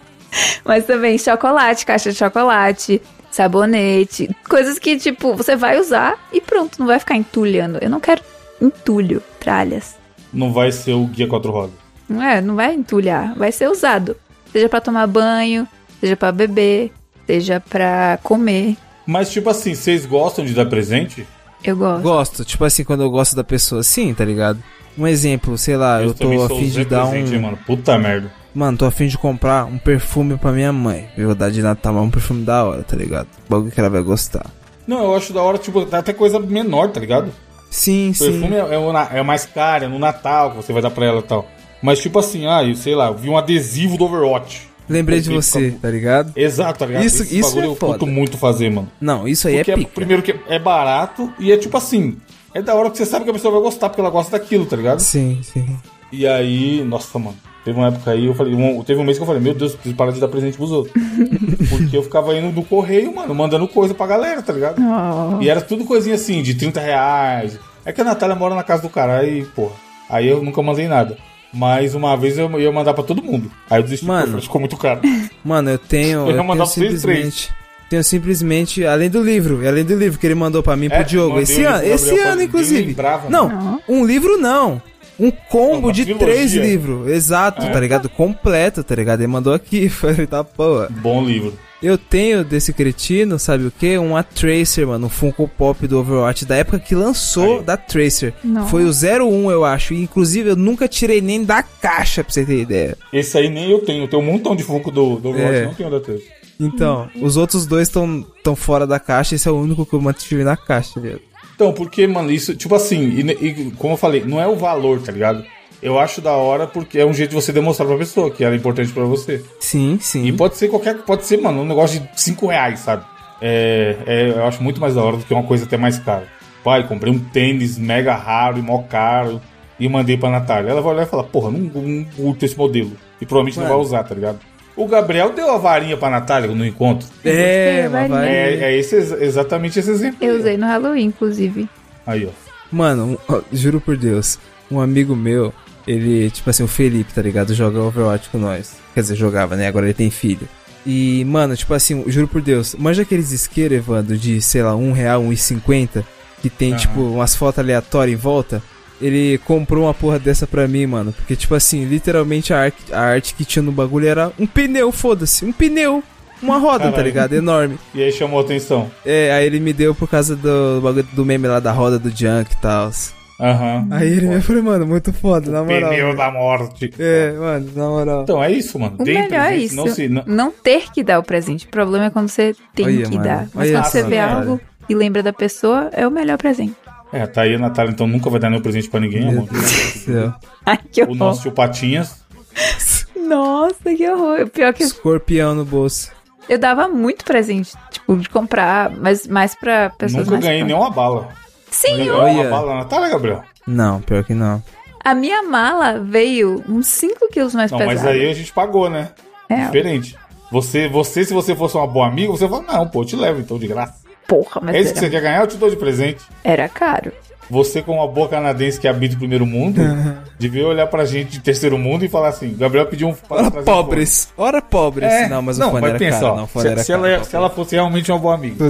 Speaker 2: Mas também chocolate, caixa de chocolate, sabonete, coisas que, tipo, você vai usar e pronto, não vai ficar entulhando. Eu não quero entulho, tralhas.
Speaker 1: Não vai ser o guia quatro rodas.
Speaker 2: Não é, não vai entulhar, vai ser usado. Seja pra tomar banho, seja pra beber, seja pra comer.
Speaker 1: Mas, tipo assim, vocês gostam de dar presente?
Speaker 2: Eu gosto.
Speaker 3: Gosto, tipo assim, quando eu gosto da pessoa assim, tá ligado? Um exemplo, sei lá, eu,
Speaker 1: também
Speaker 3: tô afim
Speaker 1: Zé
Speaker 3: de dar
Speaker 1: presente,
Speaker 3: um.
Speaker 1: Mano, puta merda.
Speaker 3: Mano, tô afim de comprar um perfume pra minha mãe. Eu vou dar de Natal, um perfume da hora, tá ligado? Bagulho que ela vai gostar.
Speaker 1: Não, eu acho da hora, tipo, até coisa menor, tá ligado?
Speaker 3: Sim, sim.
Speaker 1: Perfume é, é, é mais caro, é no Natal que você vai dar pra ela e tal. Mas, tipo assim, ah, eu sei lá, eu vi um adesivo do Overwatch.
Speaker 3: Lembrei de
Speaker 1: Fica-
Speaker 3: você, tá ligado?
Speaker 1: Exato, tá ligado?
Speaker 3: Isso-
Speaker 1: Esse
Speaker 3: isso
Speaker 1: bagulho
Speaker 3: é
Speaker 1: eu
Speaker 3: foda.
Speaker 1: curto muito fazer, mano.
Speaker 3: Não, isso aí
Speaker 1: Porque
Speaker 3: é
Speaker 1: é,
Speaker 3: pica.
Speaker 1: primeiro que é barato e é tipo assim, é da hora que você sabe que a pessoa vai gostar, porque ela gosta daquilo, tá ligado?
Speaker 3: Sim, sim.
Speaker 1: E aí, nossa, mano, teve uma época aí, eu falei, um- teve um mês que eu falei, meu Deus, preciso parar de dar presente pros outros. porque eu ficava indo no correio, mano, mandando coisa pra galera, tá ligado?
Speaker 2: Oh.
Speaker 1: E era tudo coisinha assim, de 30 reais. É que a Natália mora na casa do cara, aí, porra. Aí eu nunca mandei nada. Mas uma vez eu ia mandar pra todo mundo. Aí eu desisti,
Speaker 3: Mano.
Speaker 1: porque ficou muito caro.
Speaker 3: Mano, eu tenho.
Speaker 1: Eu
Speaker 3: Eu,
Speaker 1: ia mandar
Speaker 3: tenho
Speaker 1: pra vocês
Speaker 3: simplesmente. Tenho simplesmente, além do livro, além do livro que ele mandou pra mim, pro
Speaker 1: É,
Speaker 3: Diogo,
Speaker 1: mandei
Speaker 3: esse ano,
Speaker 1: pro
Speaker 3: esse
Speaker 1: Gabriel,
Speaker 3: ano, inclusive.
Speaker 1: lembrava,
Speaker 3: não,
Speaker 2: Não.
Speaker 3: um livro não. Um combo de
Speaker 1: trilogia.
Speaker 3: três livros, exato,
Speaker 1: É.
Speaker 3: tá ligado? Completo, tá ligado? Ele mandou aqui, falei, tá boa.
Speaker 1: Bom livro.
Speaker 3: Eu tenho desse cretino, sabe o que? Uma Tracer, mano, um Funko Pop do Overwatch, da época que lançou
Speaker 1: Aí.
Speaker 3: da Tracer.
Speaker 2: Nossa.
Speaker 3: Foi o 01, eu acho. E, inclusive, eu nunca tirei nem da caixa, pra você ter ideia.
Speaker 1: Esse aí nem eu tenho. Eu tenho um montão de Funko do, do Overwatch,
Speaker 3: É.
Speaker 1: não tenho da 3.
Speaker 3: Então, os outros dois estão tão fora da caixa, esse é o único que eu mantive na caixa, velho.
Speaker 1: Então, porque, mano, isso, tipo assim, e, e como eu falei, não é o valor, tá ligado? Eu acho da hora porque é um jeito de você demonstrar pra pessoa que era importante pra você.
Speaker 3: Sim, sim.
Speaker 1: E pode ser qualquer. Pode ser, mano, um negócio de 5 reais, sabe? É, é, eu acho muito mais da hora do que uma coisa até mais cara. Pai, comprei um tênis mega raro e mó caro e mandei pra Natália. Ela vai olhar e falar, porra, não, não curto esse modelo. E provavelmente não
Speaker 3: Mano.
Speaker 1: vai usar, tá ligado? O Gabriel deu a varinha pra Natália no encontro.
Speaker 3: É.
Speaker 1: É, é esse, exatamente esse exemplo.
Speaker 2: Eu usei no Halloween, inclusive.
Speaker 1: Aí, ó.
Speaker 3: Mano, juro por Deus, um amigo meu, ele, tipo assim, o Felipe, tá ligado? Joga Overwatch com nós. Quer dizer, jogava, né? Agora ele tem filho. E, mano, tipo assim, juro por Deus, manja aqueles isqueiros, Evandro, de, sei lá, um real, um e cinquenta, que tem,
Speaker 1: Aham.
Speaker 3: tipo, umas fotos aleatórias em volta? Ele comprou uma porra dessa pra mim, mano. Porque, tipo assim, literalmente a, ar- a arte que tinha no bagulho era um pneu, foda-se. Um pneu. Uma roda, tá
Speaker 1: Caralho.
Speaker 3: ligado? Enorme.
Speaker 1: E aí chamou a atenção.
Speaker 3: É, aí ele me deu por causa do bagulho do meme lá da roda do Junk e tal.
Speaker 1: Aham.
Speaker 3: Aí ele me falou, mano, muito foda, na moral.
Speaker 1: Pneu da morte.
Speaker 3: É, mano, na moral.
Speaker 1: Então é isso, mano.
Speaker 2: O melhor é isso.
Speaker 1: Não se, não...
Speaker 2: Não ter que dar o presente. O problema é quando você tem
Speaker 3: Olha,
Speaker 2: que
Speaker 3: mano.
Speaker 2: dar. Mas
Speaker 3: Olha
Speaker 2: quando você vê
Speaker 3: cara.
Speaker 2: algo e lembra da pessoa, é o melhor presente.
Speaker 1: É, tá aí a Natália, então nunca vai dar nenhum presente pra ninguém,
Speaker 3: Meu
Speaker 1: amor.
Speaker 3: Deus do céu.
Speaker 2: Ai, que
Speaker 1: O
Speaker 2: horror.
Speaker 1: nosso tio Patinhas.
Speaker 2: Nossa, que horror. O pior que
Speaker 3: Escorpião no bolso.
Speaker 2: eu dava muito presente, tipo, de comprar, mas mais pra pessoas
Speaker 1: nunca
Speaker 2: mais
Speaker 1: ganhei
Speaker 2: próximas.
Speaker 1: nenhuma bala.
Speaker 2: Sim,
Speaker 1: Ganhou
Speaker 3: Olha.
Speaker 1: uma bala na Natália, Gabriel?
Speaker 3: Não, pior que não.
Speaker 2: a minha mala veio uns 5 quilos mais
Speaker 1: Não,
Speaker 2: pesada.
Speaker 1: mas aí a gente pagou, né?
Speaker 2: É,
Speaker 1: Diferente. Você, você, se você fosse uma boa amiga, você fala, não, pô, eu te levo então de graça.
Speaker 2: Porra, mas
Speaker 1: É isso que você
Speaker 2: era,
Speaker 1: quer ganhar, eu te dou de presente.
Speaker 2: era caro.
Speaker 1: Você, como uma boa canadense que habita o primeiro mundo, devia olhar pra gente de terceiro mundo e falar assim: Gabriel pediu um.
Speaker 3: Ora pobres. Ora pobres.
Speaker 1: fone. É,
Speaker 3: não, mas o fone
Speaker 1: mas
Speaker 3: era
Speaker 1: pensa,
Speaker 3: caro.
Speaker 1: ó,
Speaker 3: Não, fone
Speaker 1: se,
Speaker 3: era
Speaker 1: se
Speaker 3: caro.
Speaker 1: ela, se ela fosse realmente uma boa amiga.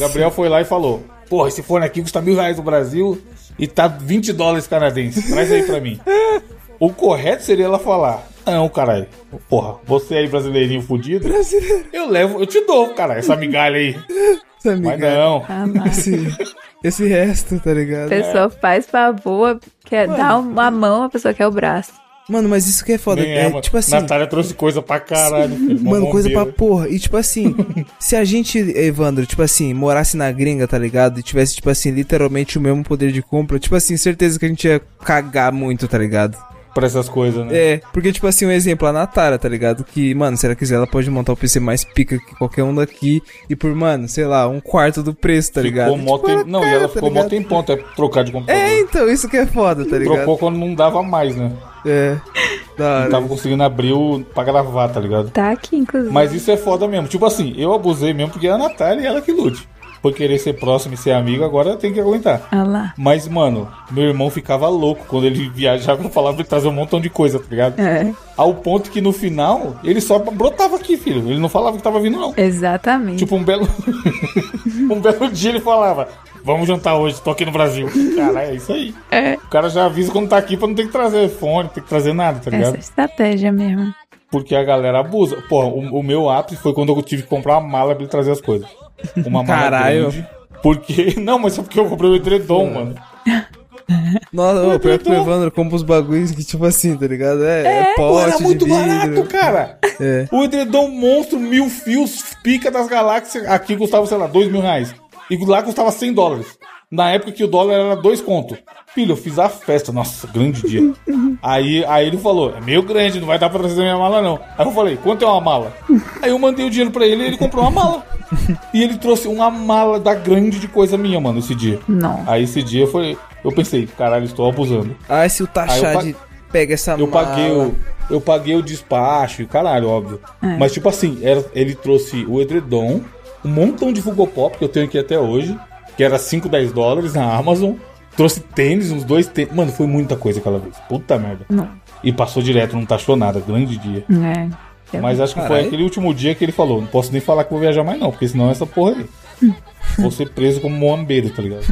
Speaker 1: Gabriel foi lá e falou: Porra, esse fone aqui custa mil reais no Brasil e tá 20 dólares canadenses. Traz aí pra mim. O correto seria ela falar: Não, caralho. Porra, você aí brasileirinho fudido. Eu levo, eu te dou, cara, essa migalha aí.
Speaker 3: Essa
Speaker 1: Mas
Speaker 3: amiga-
Speaker 1: não.
Speaker 2: Ah, não.
Speaker 3: Esse, esse resto, tá
Speaker 2: A
Speaker 3: ligado?
Speaker 2: pessoa faz favor, quer dar uma mão, a pessoa quer o braço.
Speaker 3: Mano, mas isso que é foda.
Speaker 1: Nem
Speaker 3: É,
Speaker 1: é, mano.
Speaker 3: tipo assim.
Speaker 1: Natália trouxe coisa pra caralho. filho,
Speaker 3: Mano, coisa pra porra. E tipo assim, se a gente, Evandro, tipo assim, morasse na gringa, tá ligado? E tivesse, tipo assim, literalmente o mesmo poder de compra, tipo assim, certeza que a gente ia cagar muito, tá ligado?
Speaker 1: Pra essas coisas, né?
Speaker 3: É, porque, tipo assim, um exemplo, a Natara, tá ligado? Que, mano, se ela quiser, ela pode montar o PC mais pica que qualquer um daqui e por, mano, sei lá, um quarto do preço, tá ligado?
Speaker 1: Ficou mó
Speaker 3: Tipo,
Speaker 1: tem-
Speaker 3: ela
Speaker 1: Não, e
Speaker 3: cara,
Speaker 1: ela
Speaker 3: tá
Speaker 1: ficou mó
Speaker 3: ligado?
Speaker 1: tempão até trocar de computador.
Speaker 3: É, então, isso que é foda, tá ligado?
Speaker 1: Trocou quando não dava mais, né?
Speaker 3: É. Da
Speaker 1: Não tava conseguindo abrir o... pra gravar, tá ligado?
Speaker 2: Tá aqui, inclusive.
Speaker 1: Mas isso é foda mesmo. Tipo assim, eu abusei mesmo porque é a Natália e ela que lute. Por querer ser próximo e ser amigo, agora tem que aguentar.
Speaker 2: Olha lá.
Speaker 1: Mas, mano, meu irmão ficava louco quando ele viajava e falava pra ele trazer um montão de coisa, tá ligado?
Speaker 2: É,
Speaker 1: Ao ponto que no final, ele só brotava aqui, filho. Ele não falava que tava vindo, não.
Speaker 2: exatamente.
Speaker 1: Tipo, um belo. um belo dia ele falava: Vamos jantar hoje, tô aqui no Brasil. Cara, é isso aí.
Speaker 2: É.
Speaker 1: O cara já avisa quando tá aqui pra não ter que trazer fone, não ter que trazer nada, tá
Speaker 2: Essa
Speaker 1: ligado?
Speaker 2: é estratégia mesmo.
Speaker 1: Porque a galera abusa. Pô, o, o meu ápice foi quando eu tive que comprar uma mala pra ele trazer as coisas. Uma mala
Speaker 3: Caralho.
Speaker 1: grande. Porque. Não, mas é porque eu comprei o edredom, mano.
Speaker 3: Nossa, ô, pior que o. Evandro compra os bagulhos que, tipo assim, tá ligado? É, é
Speaker 1: Pô,
Speaker 3: pote
Speaker 1: era muito
Speaker 3: de vidro.
Speaker 1: barato, cara.
Speaker 3: É.
Speaker 1: O edredom monstro, mil fios, pica das galáxias. Aqui custava, sei lá, dois mil reais. E lá custava 100 dólares. Na época que o dólar era dois conto. Filho, eu fiz a festa. Nossa, grande dia. Aí, aí ele falou, é meio grande, não vai dar pra trazer minha mala, não. Aí eu falei, quanto é uma mala? Aí eu mandei o dinheiro pra ele e ele comprou uma mala. E ele trouxe uma mala da grande de coisa minha, mano, esse dia.
Speaker 2: Não.
Speaker 1: Aí esse dia foi. Eu pensei, caralho, estou abusando.
Speaker 3: Ah, se o Tachad pega essa
Speaker 1: Eu
Speaker 3: mala...
Speaker 1: paguei o. Eu paguei o despacho, e caralho, óbvio.
Speaker 2: É.
Speaker 1: Mas, tipo assim, era, ele trouxe o edredom, um montão de Funko Pop que eu tenho aqui até hoje, que era 5, 10 dólares na Amazon. Trouxe tênis, uns dois tênis. Mano, foi muita coisa aquela vez. Puta merda.
Speaker 2: Não.
Speaker 1: E passou direto, não taxou nada. Grande dia.
Speaker 2: É.
Speaker 1: Mas acho que foi
Speaker 3: Caralho.
Speaker 1: aquele último dia que ele falou: não posso nem falar que vou viajar mais, não, porque senão essa porra aí. Vou ser preso como moambeiro, tá ligado?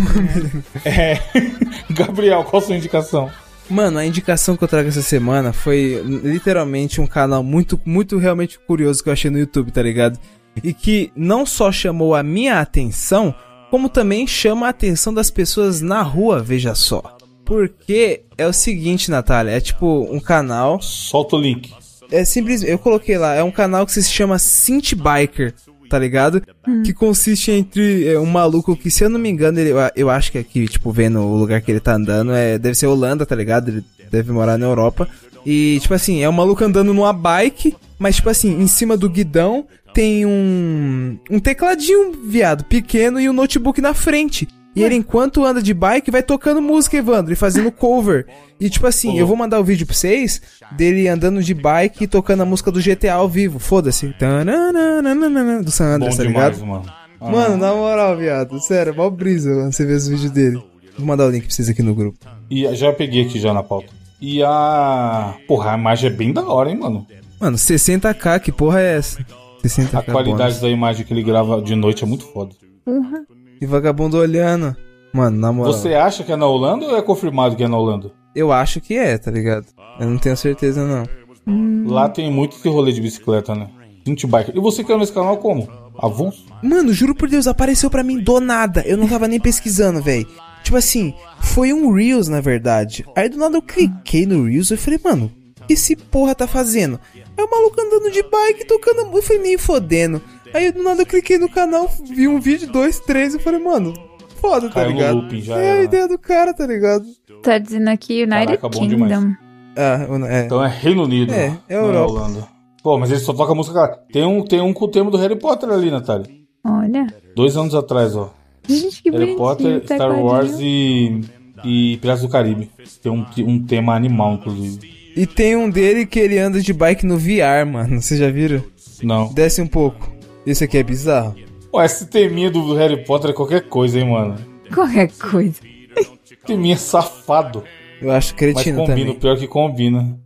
Speaker 1: é. Gabriel, qual a sua indicação?
Speaker 3: Mano, a indicação que eu trago essa semana foi literalmente um canal muito, muito realmente curioso que eu achei no YouTube, tá ligado? E que não só chamou a minha atenção, como também chama a atenção das pessoas na rua, veja só. Porque é o seguinte, Natália, é tipo um canal
Speaker 1: Solta o link.
Speaker 3: é simples, eu coloquei lá, é um canal que se chama Synth Biker, tá ligado? Que consiste entre é, um maluco que, se eu não me engano, ele, eu, eu acho que aqui, tipo, vendo o lugar que ele tá andando, é, deve ser Holanda, tá ligado? Ele deve morar na Europa. E, tipo assim, é um maluco andando numa bike, mas, tipo assim, em cima do guidão tem um, um tecladinho, viado, pequeno e um notebook na frente. E ele, enquanto anda de bike, vai tocando música, Evandro, e fazendo cover. E tipo assim, eu vou mandar o vídeo pra vocês dele andando de bike e tocando a música do GTA ao vivo. Foda-se. Do San Andreas, tá
Speaker 1: demais,
Speaker 3: ligado?
Speaker 1: mano. Ah.
Speaker 3: Mano, na moral, viado. Sério, mó brisa, mano. Você vê os vídeos dele. Vou mandar o link pra vocês aqui no grupo.
Speaker 1: E já peguei aqui já na pauta. E a. Porra, a imagem é bem da hora, hein, mano.
Speaker 3: Mano, 60k, que porra é essa? 60k.
Speaker 1: A qualidade
Speaker 3: bônus.
Speaker 1: da imagem que ele grava de noite é muito foda.
Speaker 2: Uhum.
Speaker 3: E vagabundo olhando. Mano, na moral.
Speaker 1: Você acha que é na Holanda ou é confirmado que é na Holanda?
Speaker 3: Eu acho que é, tá ligado? Eu não tenho certeza, não.
Speaker 1: Lá tem muito esse rolê de bicicleta, né? Gente bike. E você caiu nesse canal como? Avulso?
Speaker 3: Mano, juro por Deus, apareceu pra mim do nada. Eu não tava nem pesquisando, velho. Tipo assim, foi um Reels, na verdade. Aí do nada eu cliquei no Reels e falei, mano, o que esse porra tá fazendo? Aí o maluco andando de bike, tocando música, foi meio fodendo. Aí do nada eu cliquei no canal, vi um vídeo, dois, três, e falei, mano, foda, tá
Speaker 1: Caiu
Speaker 3: ligado?
Speaker 1: looping, já
Speaker 3: é
Speaker 1: era.
Speaker 3: a ideia do cara, tá ligado?
Speaker 2: Tá dizendo aqui United
Speaker 1: Caraca,
Speaker 2: Kingdom.
Speaker 1: demais.
Speaker 3: Ah, não- é.
Speaker 1: Então é Reino Unido.
Speaker 3: É,
Speaker 1: não
Speaker 3: é Europa.
Speaker 1: Holanda. Pô, mas ele só toca música lá. Tem um, tem um com o tema do Harry Potter ali, Natália.
Speaker 2: Olha.
Speaker 1: Dois anos atrás, ó.
Speaker 2: Gente, que
Speaker 1: Harry. Potter, Star
Speaker 2: tecladinho.
Speaker 1: Wars e, e Piratas do Caribe. Tem um, um tema animal, inclusive.
Speaker 3: E tem um dele que ele anda de bike no VR, mano. Vocês já viram?
Speaker 1: Não.
Speaker 3: Desce um pouco. Esse aqui é bizarro.
Speaker 1: Pô, esse teminha do Harry Potter é qualquer coisa, hein, mano.
Speaker 2: Qualquer coisa.
Speaker 1: Teminha safado.
Speaker 3: Eu acho
Speaker 1: Mas
Speaker 3: cretino
Speaker 1: combina,
Speaker 3: também.
Speaker 1: pior que combina.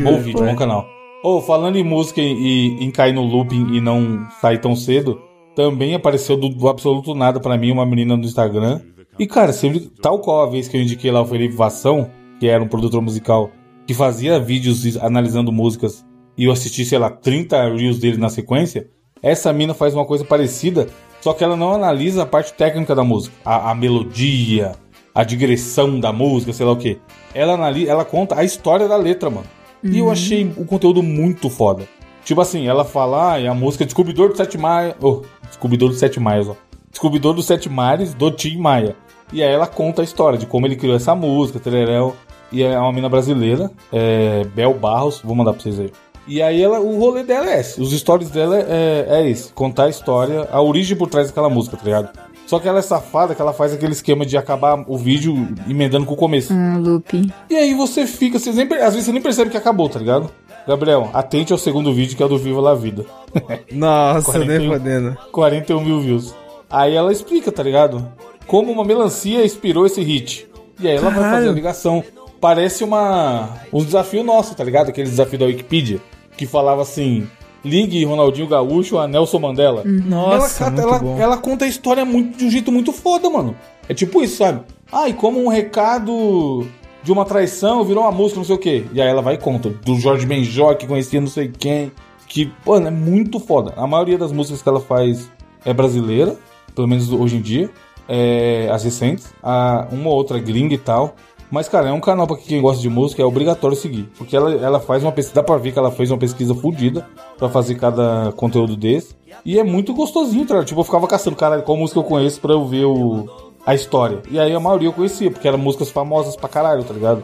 Speaker 1: Bom vídeo, bom canal. Ô, falando em música e, em cair no looping e não sair tão cedo, também apareceu do, do absoluto nada pra mim uma menina no Instagram. E, cara, sempre, tal qual a vez que eu indiquei lá o Felipe Vação, que era um produtor musical que fazia vídeos analisando músicas e eu assisti, sei lá, 30 reels dele na sequência, essa mina faz uma coisa parecida, só que ela não analisa a parte técnica da música, a, a melodia, a digressão da música, sei lá o que. Ela analisa, ela conta a história da letra, mano. E eu achei o conteúdo muito foda. Tipo assim, ela fala, ah, é a música Descobridor do Sete Maia. Oh, Descobridor do Sete Maias, ó. Descobridor dos Sete Mares do Tim Maia. E aí ela conta a história de como ele criou essa música, Tereréu. E é uma mina brasileira, é Bel Barros, vou mandar pra vocês aí. E aí ela, o rolê dela é esse, os stories dela é, é esse, contar a história, a origem por trás daquela música, tá ligado? Só que ela é safada que ela faz aquele esquema de acabar o vídeo emendando com o começo.
Speaker 2: Um loop.
Speaker 1: E aí você fica, você nem, às vezes você nem percebe que acabou, tá ligado? Gabriel, atente ao segundo vídeo que é o do Viva La Vida.
Speaker 3: Nossa,
Speaker 1: 41.
Speaker 3: nem fodendo.
Speaker 1: 41 mil views. Aí ela explica, tá ligado? Como uma melancia inspirou esse hit. E aí ela vai
Speaker 3: Caralho.
Speaker 1: fazer a ligação. Parece uma um desafio nosso, tá ligado? Aquele desafio da Wikipedia que falava assim: ligue Ronaldinho Gaúcho a Nelson Mandela.
Speaker 3: Nossa,
Speaker 1: ela,
Speaker 3: muito
Speaker 1: ela,
Speaker 3: bom.
Speaker 1: ela conta a história muito, de um jeito muito foda, mano. É tipo isso, sabe? Ah, e como um recado de uma traição virou uma música, não sei o quê. E aí ela vai e conta. Do Jorge Benjó, que conhecia não sei quem. Que, mano, é muito foda. A maioria das músicas que ela faz é brasileira, pelo menos hoje em dia. É, as recentes. A, uma ou outra gringa e tal. Mas, cara, é um canal pra quem gosta de música, é obrigatório seguir. Porque ela, ela faz uma pesquisa, dá pra ver que ela fez uma pesquisa fodida pra fazer cada conteúdo desse. E é muito gostosinho, tá? ligado? Tipo, eu ficava caçando, cara, qual música eu conheço pra eu ver o, a história. E aí a maioria eu conhecia, porque eram músicas famosas pra caralho, tá ligado?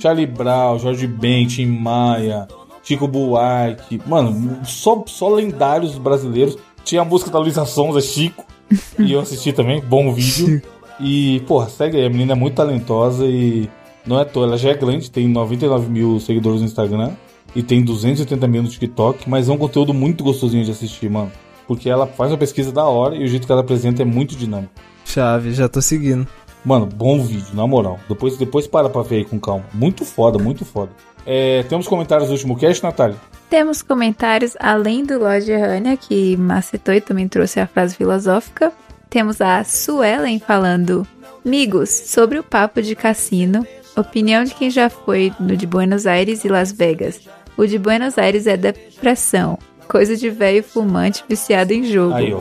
Speaker 1: Charlie Brown, Jorge Ben, Tim Maia, Chico Buarque. Mano, só, só lendários brasileiros. Tinha a música da Luísa Sonza, Chico. e eu assisti também, bom vídeo. E, porra, segue aí, a menina é muito talentosa e não é à toa, ela já é grande, tem 99 mil seguidores no Instagram e tem 280 mil no TikTok, mas é um conteúdo muito gostosinho de assistir, mano. Porque ela faz uma pesquisa da hora e o jeito que ela apresenta é muito dinâmico.
Speaker 3: Chave, já tô seguindo.
Speaker 1: Mano, bom vídeo, na moral. Depois, depois para pra ver aí com calma. Muito foda, muito foda. É, temos comentários do último cast, Natália?
Speaker 2: Temos comentários além do Lorde Rania, que macetou e também trouxe a frase filosófica. Temos a Suelen falando: Amigos, sobre o papo de cassino, opinião de quem já foi no de Buenos Aires e Las Vegas. O de Buenos Aires é depressão, coisa de velho fumante viciado em jogo.
Speaker 1: Aí.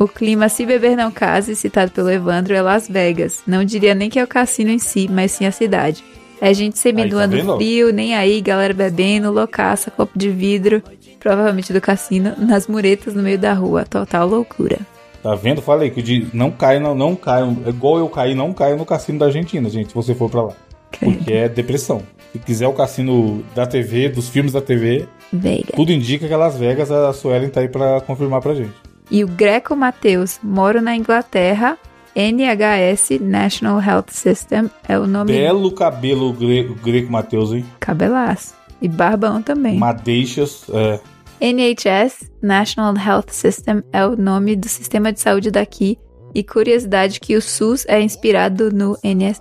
Speaker 2: O clima Se Beber Não Case, citado pelo Evandro, é Las Vegas. Não diria nem que é o cassino em si, mas sim a cidade. É gente seminua
Speaker 1: Aí, tá
Speaker 2: no frio, nem aí, galera bebendo, loucaça, copo de vidro, provavelmente do cassino, nas muretas no meio da rua. Total loucura.
Speaker 1: Tá vendo? Falei que o de não cai, não, não cai. É igual eu caí, não caio no cassino da Argentina, gente, se você for pra lá. Porque é depressão. Se quiser o cassino da TV, dos filmes da TV,
Speaker 2: Veiga.
Speaker 1: tudo indica que Las Vegas, a Suelen tá aí pra confirmar pra gente.
Speaker 2: E o Greco Mateus, moro na Inglaterra. NHS, National Health System, é o nome
Speaker 1: Belo cabelo gre greco Matheus, hein?
Speaker 2: cabelaço. E barbão também.
Speaker 1: Madeixas, é.
Speaker 2: NHS, National Health System, é o nome do sistema de saúde daqui. E curiosidade que o SUS é inspirado no NS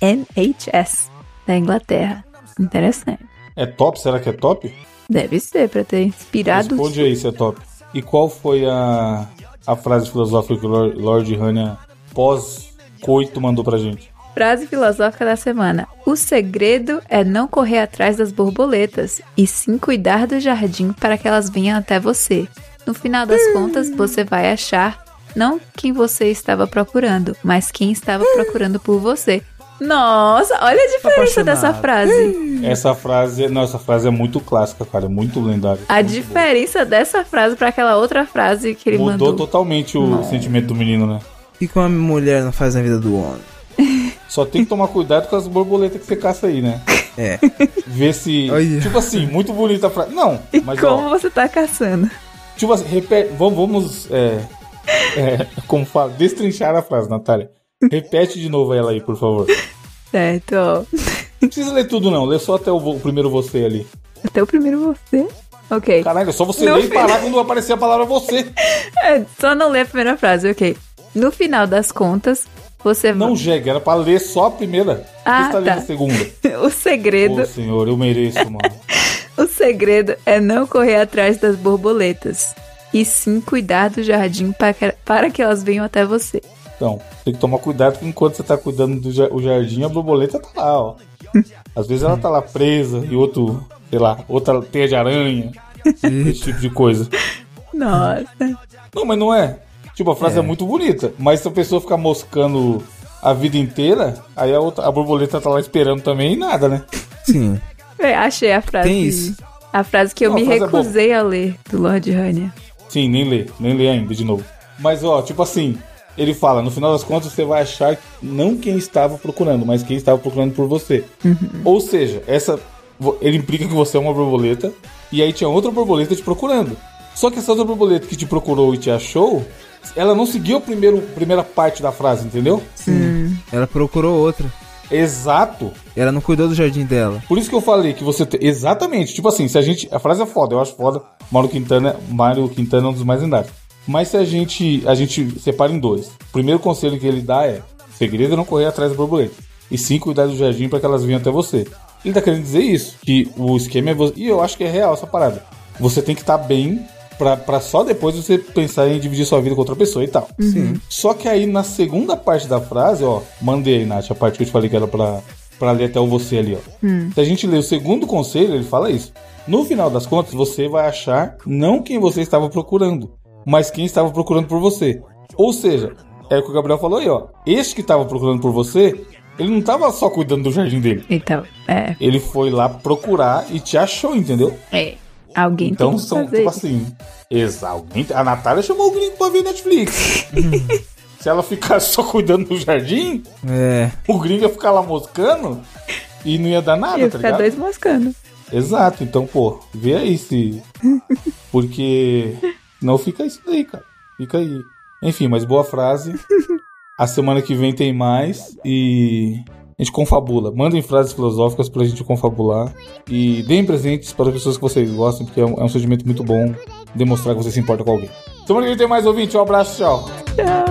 Speaker 2: NHS da Inglaterra. Interessante.
Speaker 1: É top? Será que é top?
Speaker 2: Deve ser pra ter inspirado. o
Speaker 1: Responde aí se é top. E qual foi a, a frase filosófica que o Lord, Lord Hania pós-coito mandou pra gente?
Speaker 2: Frase filosófica da semana. O segredo é não correr atrás das borboletas, e sim cuidar do jardim para que elas venham até você. No final das contas, você vai achar não quem você estava procurando, mas quem estava procurando por você. Nossa, olha a diferença dessa frase.
Speaker 1: Essa frase, não, essa frase é muito clássica, cara, é muito lendária.
Speaker 2: A
Speaker 1: Muito
Speaker 2: diferença dessa frase para aquela outra frase que ele
Speaker 1: boa. Mudou
Speaker 2: mandou.
Speaker 1: totalmente o sentimento do menino, né?
Speaker 3: E que uma mulher não faz na vida do homem?
Speaker 1: Só tem que tomar cuidado com as borboletas que você caça aí, né?
Speaker 3: É.
Speaker 1: Ver se.
Speaker 3: Olha.
Speaker 1: Tipo assim, muito bonita a frase. Não,
Speaker 2: E
Speaker 1: mas
Speaker 2: como
Speaker 1: ó,
Speaker 2: você tá caçando?
Speaker 1: tipo assim, repete. Vamos, vamos é, é, como fala, destrinchar a frase, Natália. Repete de novo ela aí, por favor.
Speaker 2: Certo, ó.
Speaker 1: Não precisa ler tudo, não. Lê só até o, o primeiro você ali.
Speaker 2: Até o primeiro você. Ok.
Speaker 1: Caralho, é só você
Speaker 2: Não
Speaker 1: ler e parar quando aparecer a palavra você.
Speaker 2: É, só não ler a primeira frase, ok. No final das contas, você
Speaker 1: Não, jegue, era pra ler só a primeira.
Speaker 2: Ah,
Speaker 1: você tá lendo
Speaker 2: tá.
Speaker 1: a segunda?
Speaker 2: O segredo,
Speaker 1: Ô, senhor, eu mereço, mano.
Speaker 2: o segredo é não correr atrás das borboletas. E sim cuidar do jardim para que, elas venham até você.
Speaker 1: Então, tem que tomar cuidado que enquanto você tá cuidando do ja- jardim, a borboleta tá lá, ó. Às vezes ela tá lá presa e outro, sei lá, outra teia de aranha, esse tipo de coisa.
Speaker 2: Nossa.
Speaker 1: Não, mas não é. Tipo, a frase é. muito bonita, mas se a pessoa ficar moscando a vida inteira, aí a, outra, a borboleta tá lá esperando também e nada, né?
Speaker 3: Sim.
Speaker 2: É, achei a frase.
Speaker 3: Tem isso.
Speaker 2: A frase que eu
Speaker 1: Não,
Speaker 2: me
Speaker 1: é
Speaker 2: recusei a ler do Lord Rania.
Speaker 1: Sim, nem lê, nem lê ainda de novo. Mas ó, tipo assim, ele fala, no final das contas você vai achar não quem estava procurando, mas quem estava procurando por você. Ou seja, essa ele implica que você é uma borboleta e aí tinha outra borboleta te procurando. Só que essa outra borboleta que te procurou e te achou, ela não seguiu a primeiro, primeira parte da frase, entendeu?
Speaker 3: Sim. Ela procurou outra.
Speaker 1: Exato.
Speaker 3: Ela não cuidou do jardim dela.
Speaker 1: Por isso que eu falei que você tem. Exatamente. Tipo assim, se a gente. A frase é foda, eu acho foda. Mário Quintana, Mário Quintana é um dos mais lendários. Mas se a gente, a gente separa em dois. O primeiro conselho que ele dá é: segredo é não correr atrás das borboletas. E sim cuidar do jardim para que elas venham até você. Ele tá querendo dizer isso, que o esquema é você. E eu acho que é real essa parada. Você tem que estar bem pra, pra só depois você pensar em dividir sua vida com outra pessoa e tal.
Speaker 3: Sim.
Speaker 1: Só que aí na segunda parte da frase, ó, mandei aí, Nath, a parte que eu te falei que era pra, pra ler até o você ali, ó. Se a gente ler o segundo conselho, ele fala isso. No final das contas, você vai achar não quem você estava procurando, mas quem estava procurando por você. Ou seja, é o que o Gabriel falou aí, ó. Este que estava procurando por você, ele não estava só cuidando do jardim dele.
Speaker 2: Então, é.
Speaker 1: Ele foi lá procurar e te achou, entendeu?
Speaker 2: É. Alguém
Speaker 1: Então
Speaker 2: tem que
Speaker 1: são,
Speaker 2: fazer
Speaker 1: tipo
Speaker 2: isso.
Speaker 1: assim, exatamente. A Natália chamou o gringo pra ver Netflix. Se ela ficasse só cuidando do jardim,
Speaker 3: É.
Speaker 1: o gringo ia ficar lá moscando e não ia dar nada,
Speaker 2: Ia
Speaker 1: tá
Speaker 2: ficar
Speaker 1: ligado?
Speaker 2: dois moscando.
Speaker 1: Exato, então, pô, vê aí se. Porque não fica isso aí, cara. Fica aí. Enfim, mas boa frase. A semana que vem tem mais e a gente confabula. Mandem frases filosóficas pra gente confabular. E deem presentes para as pessoas que vocês gostam, porque é um, é um sentimento muito bom demonstrar que você se importa com alguém. Semana que vem tem mais ouvinte. Um abraço, tchau.
Speaker 2: Tchau.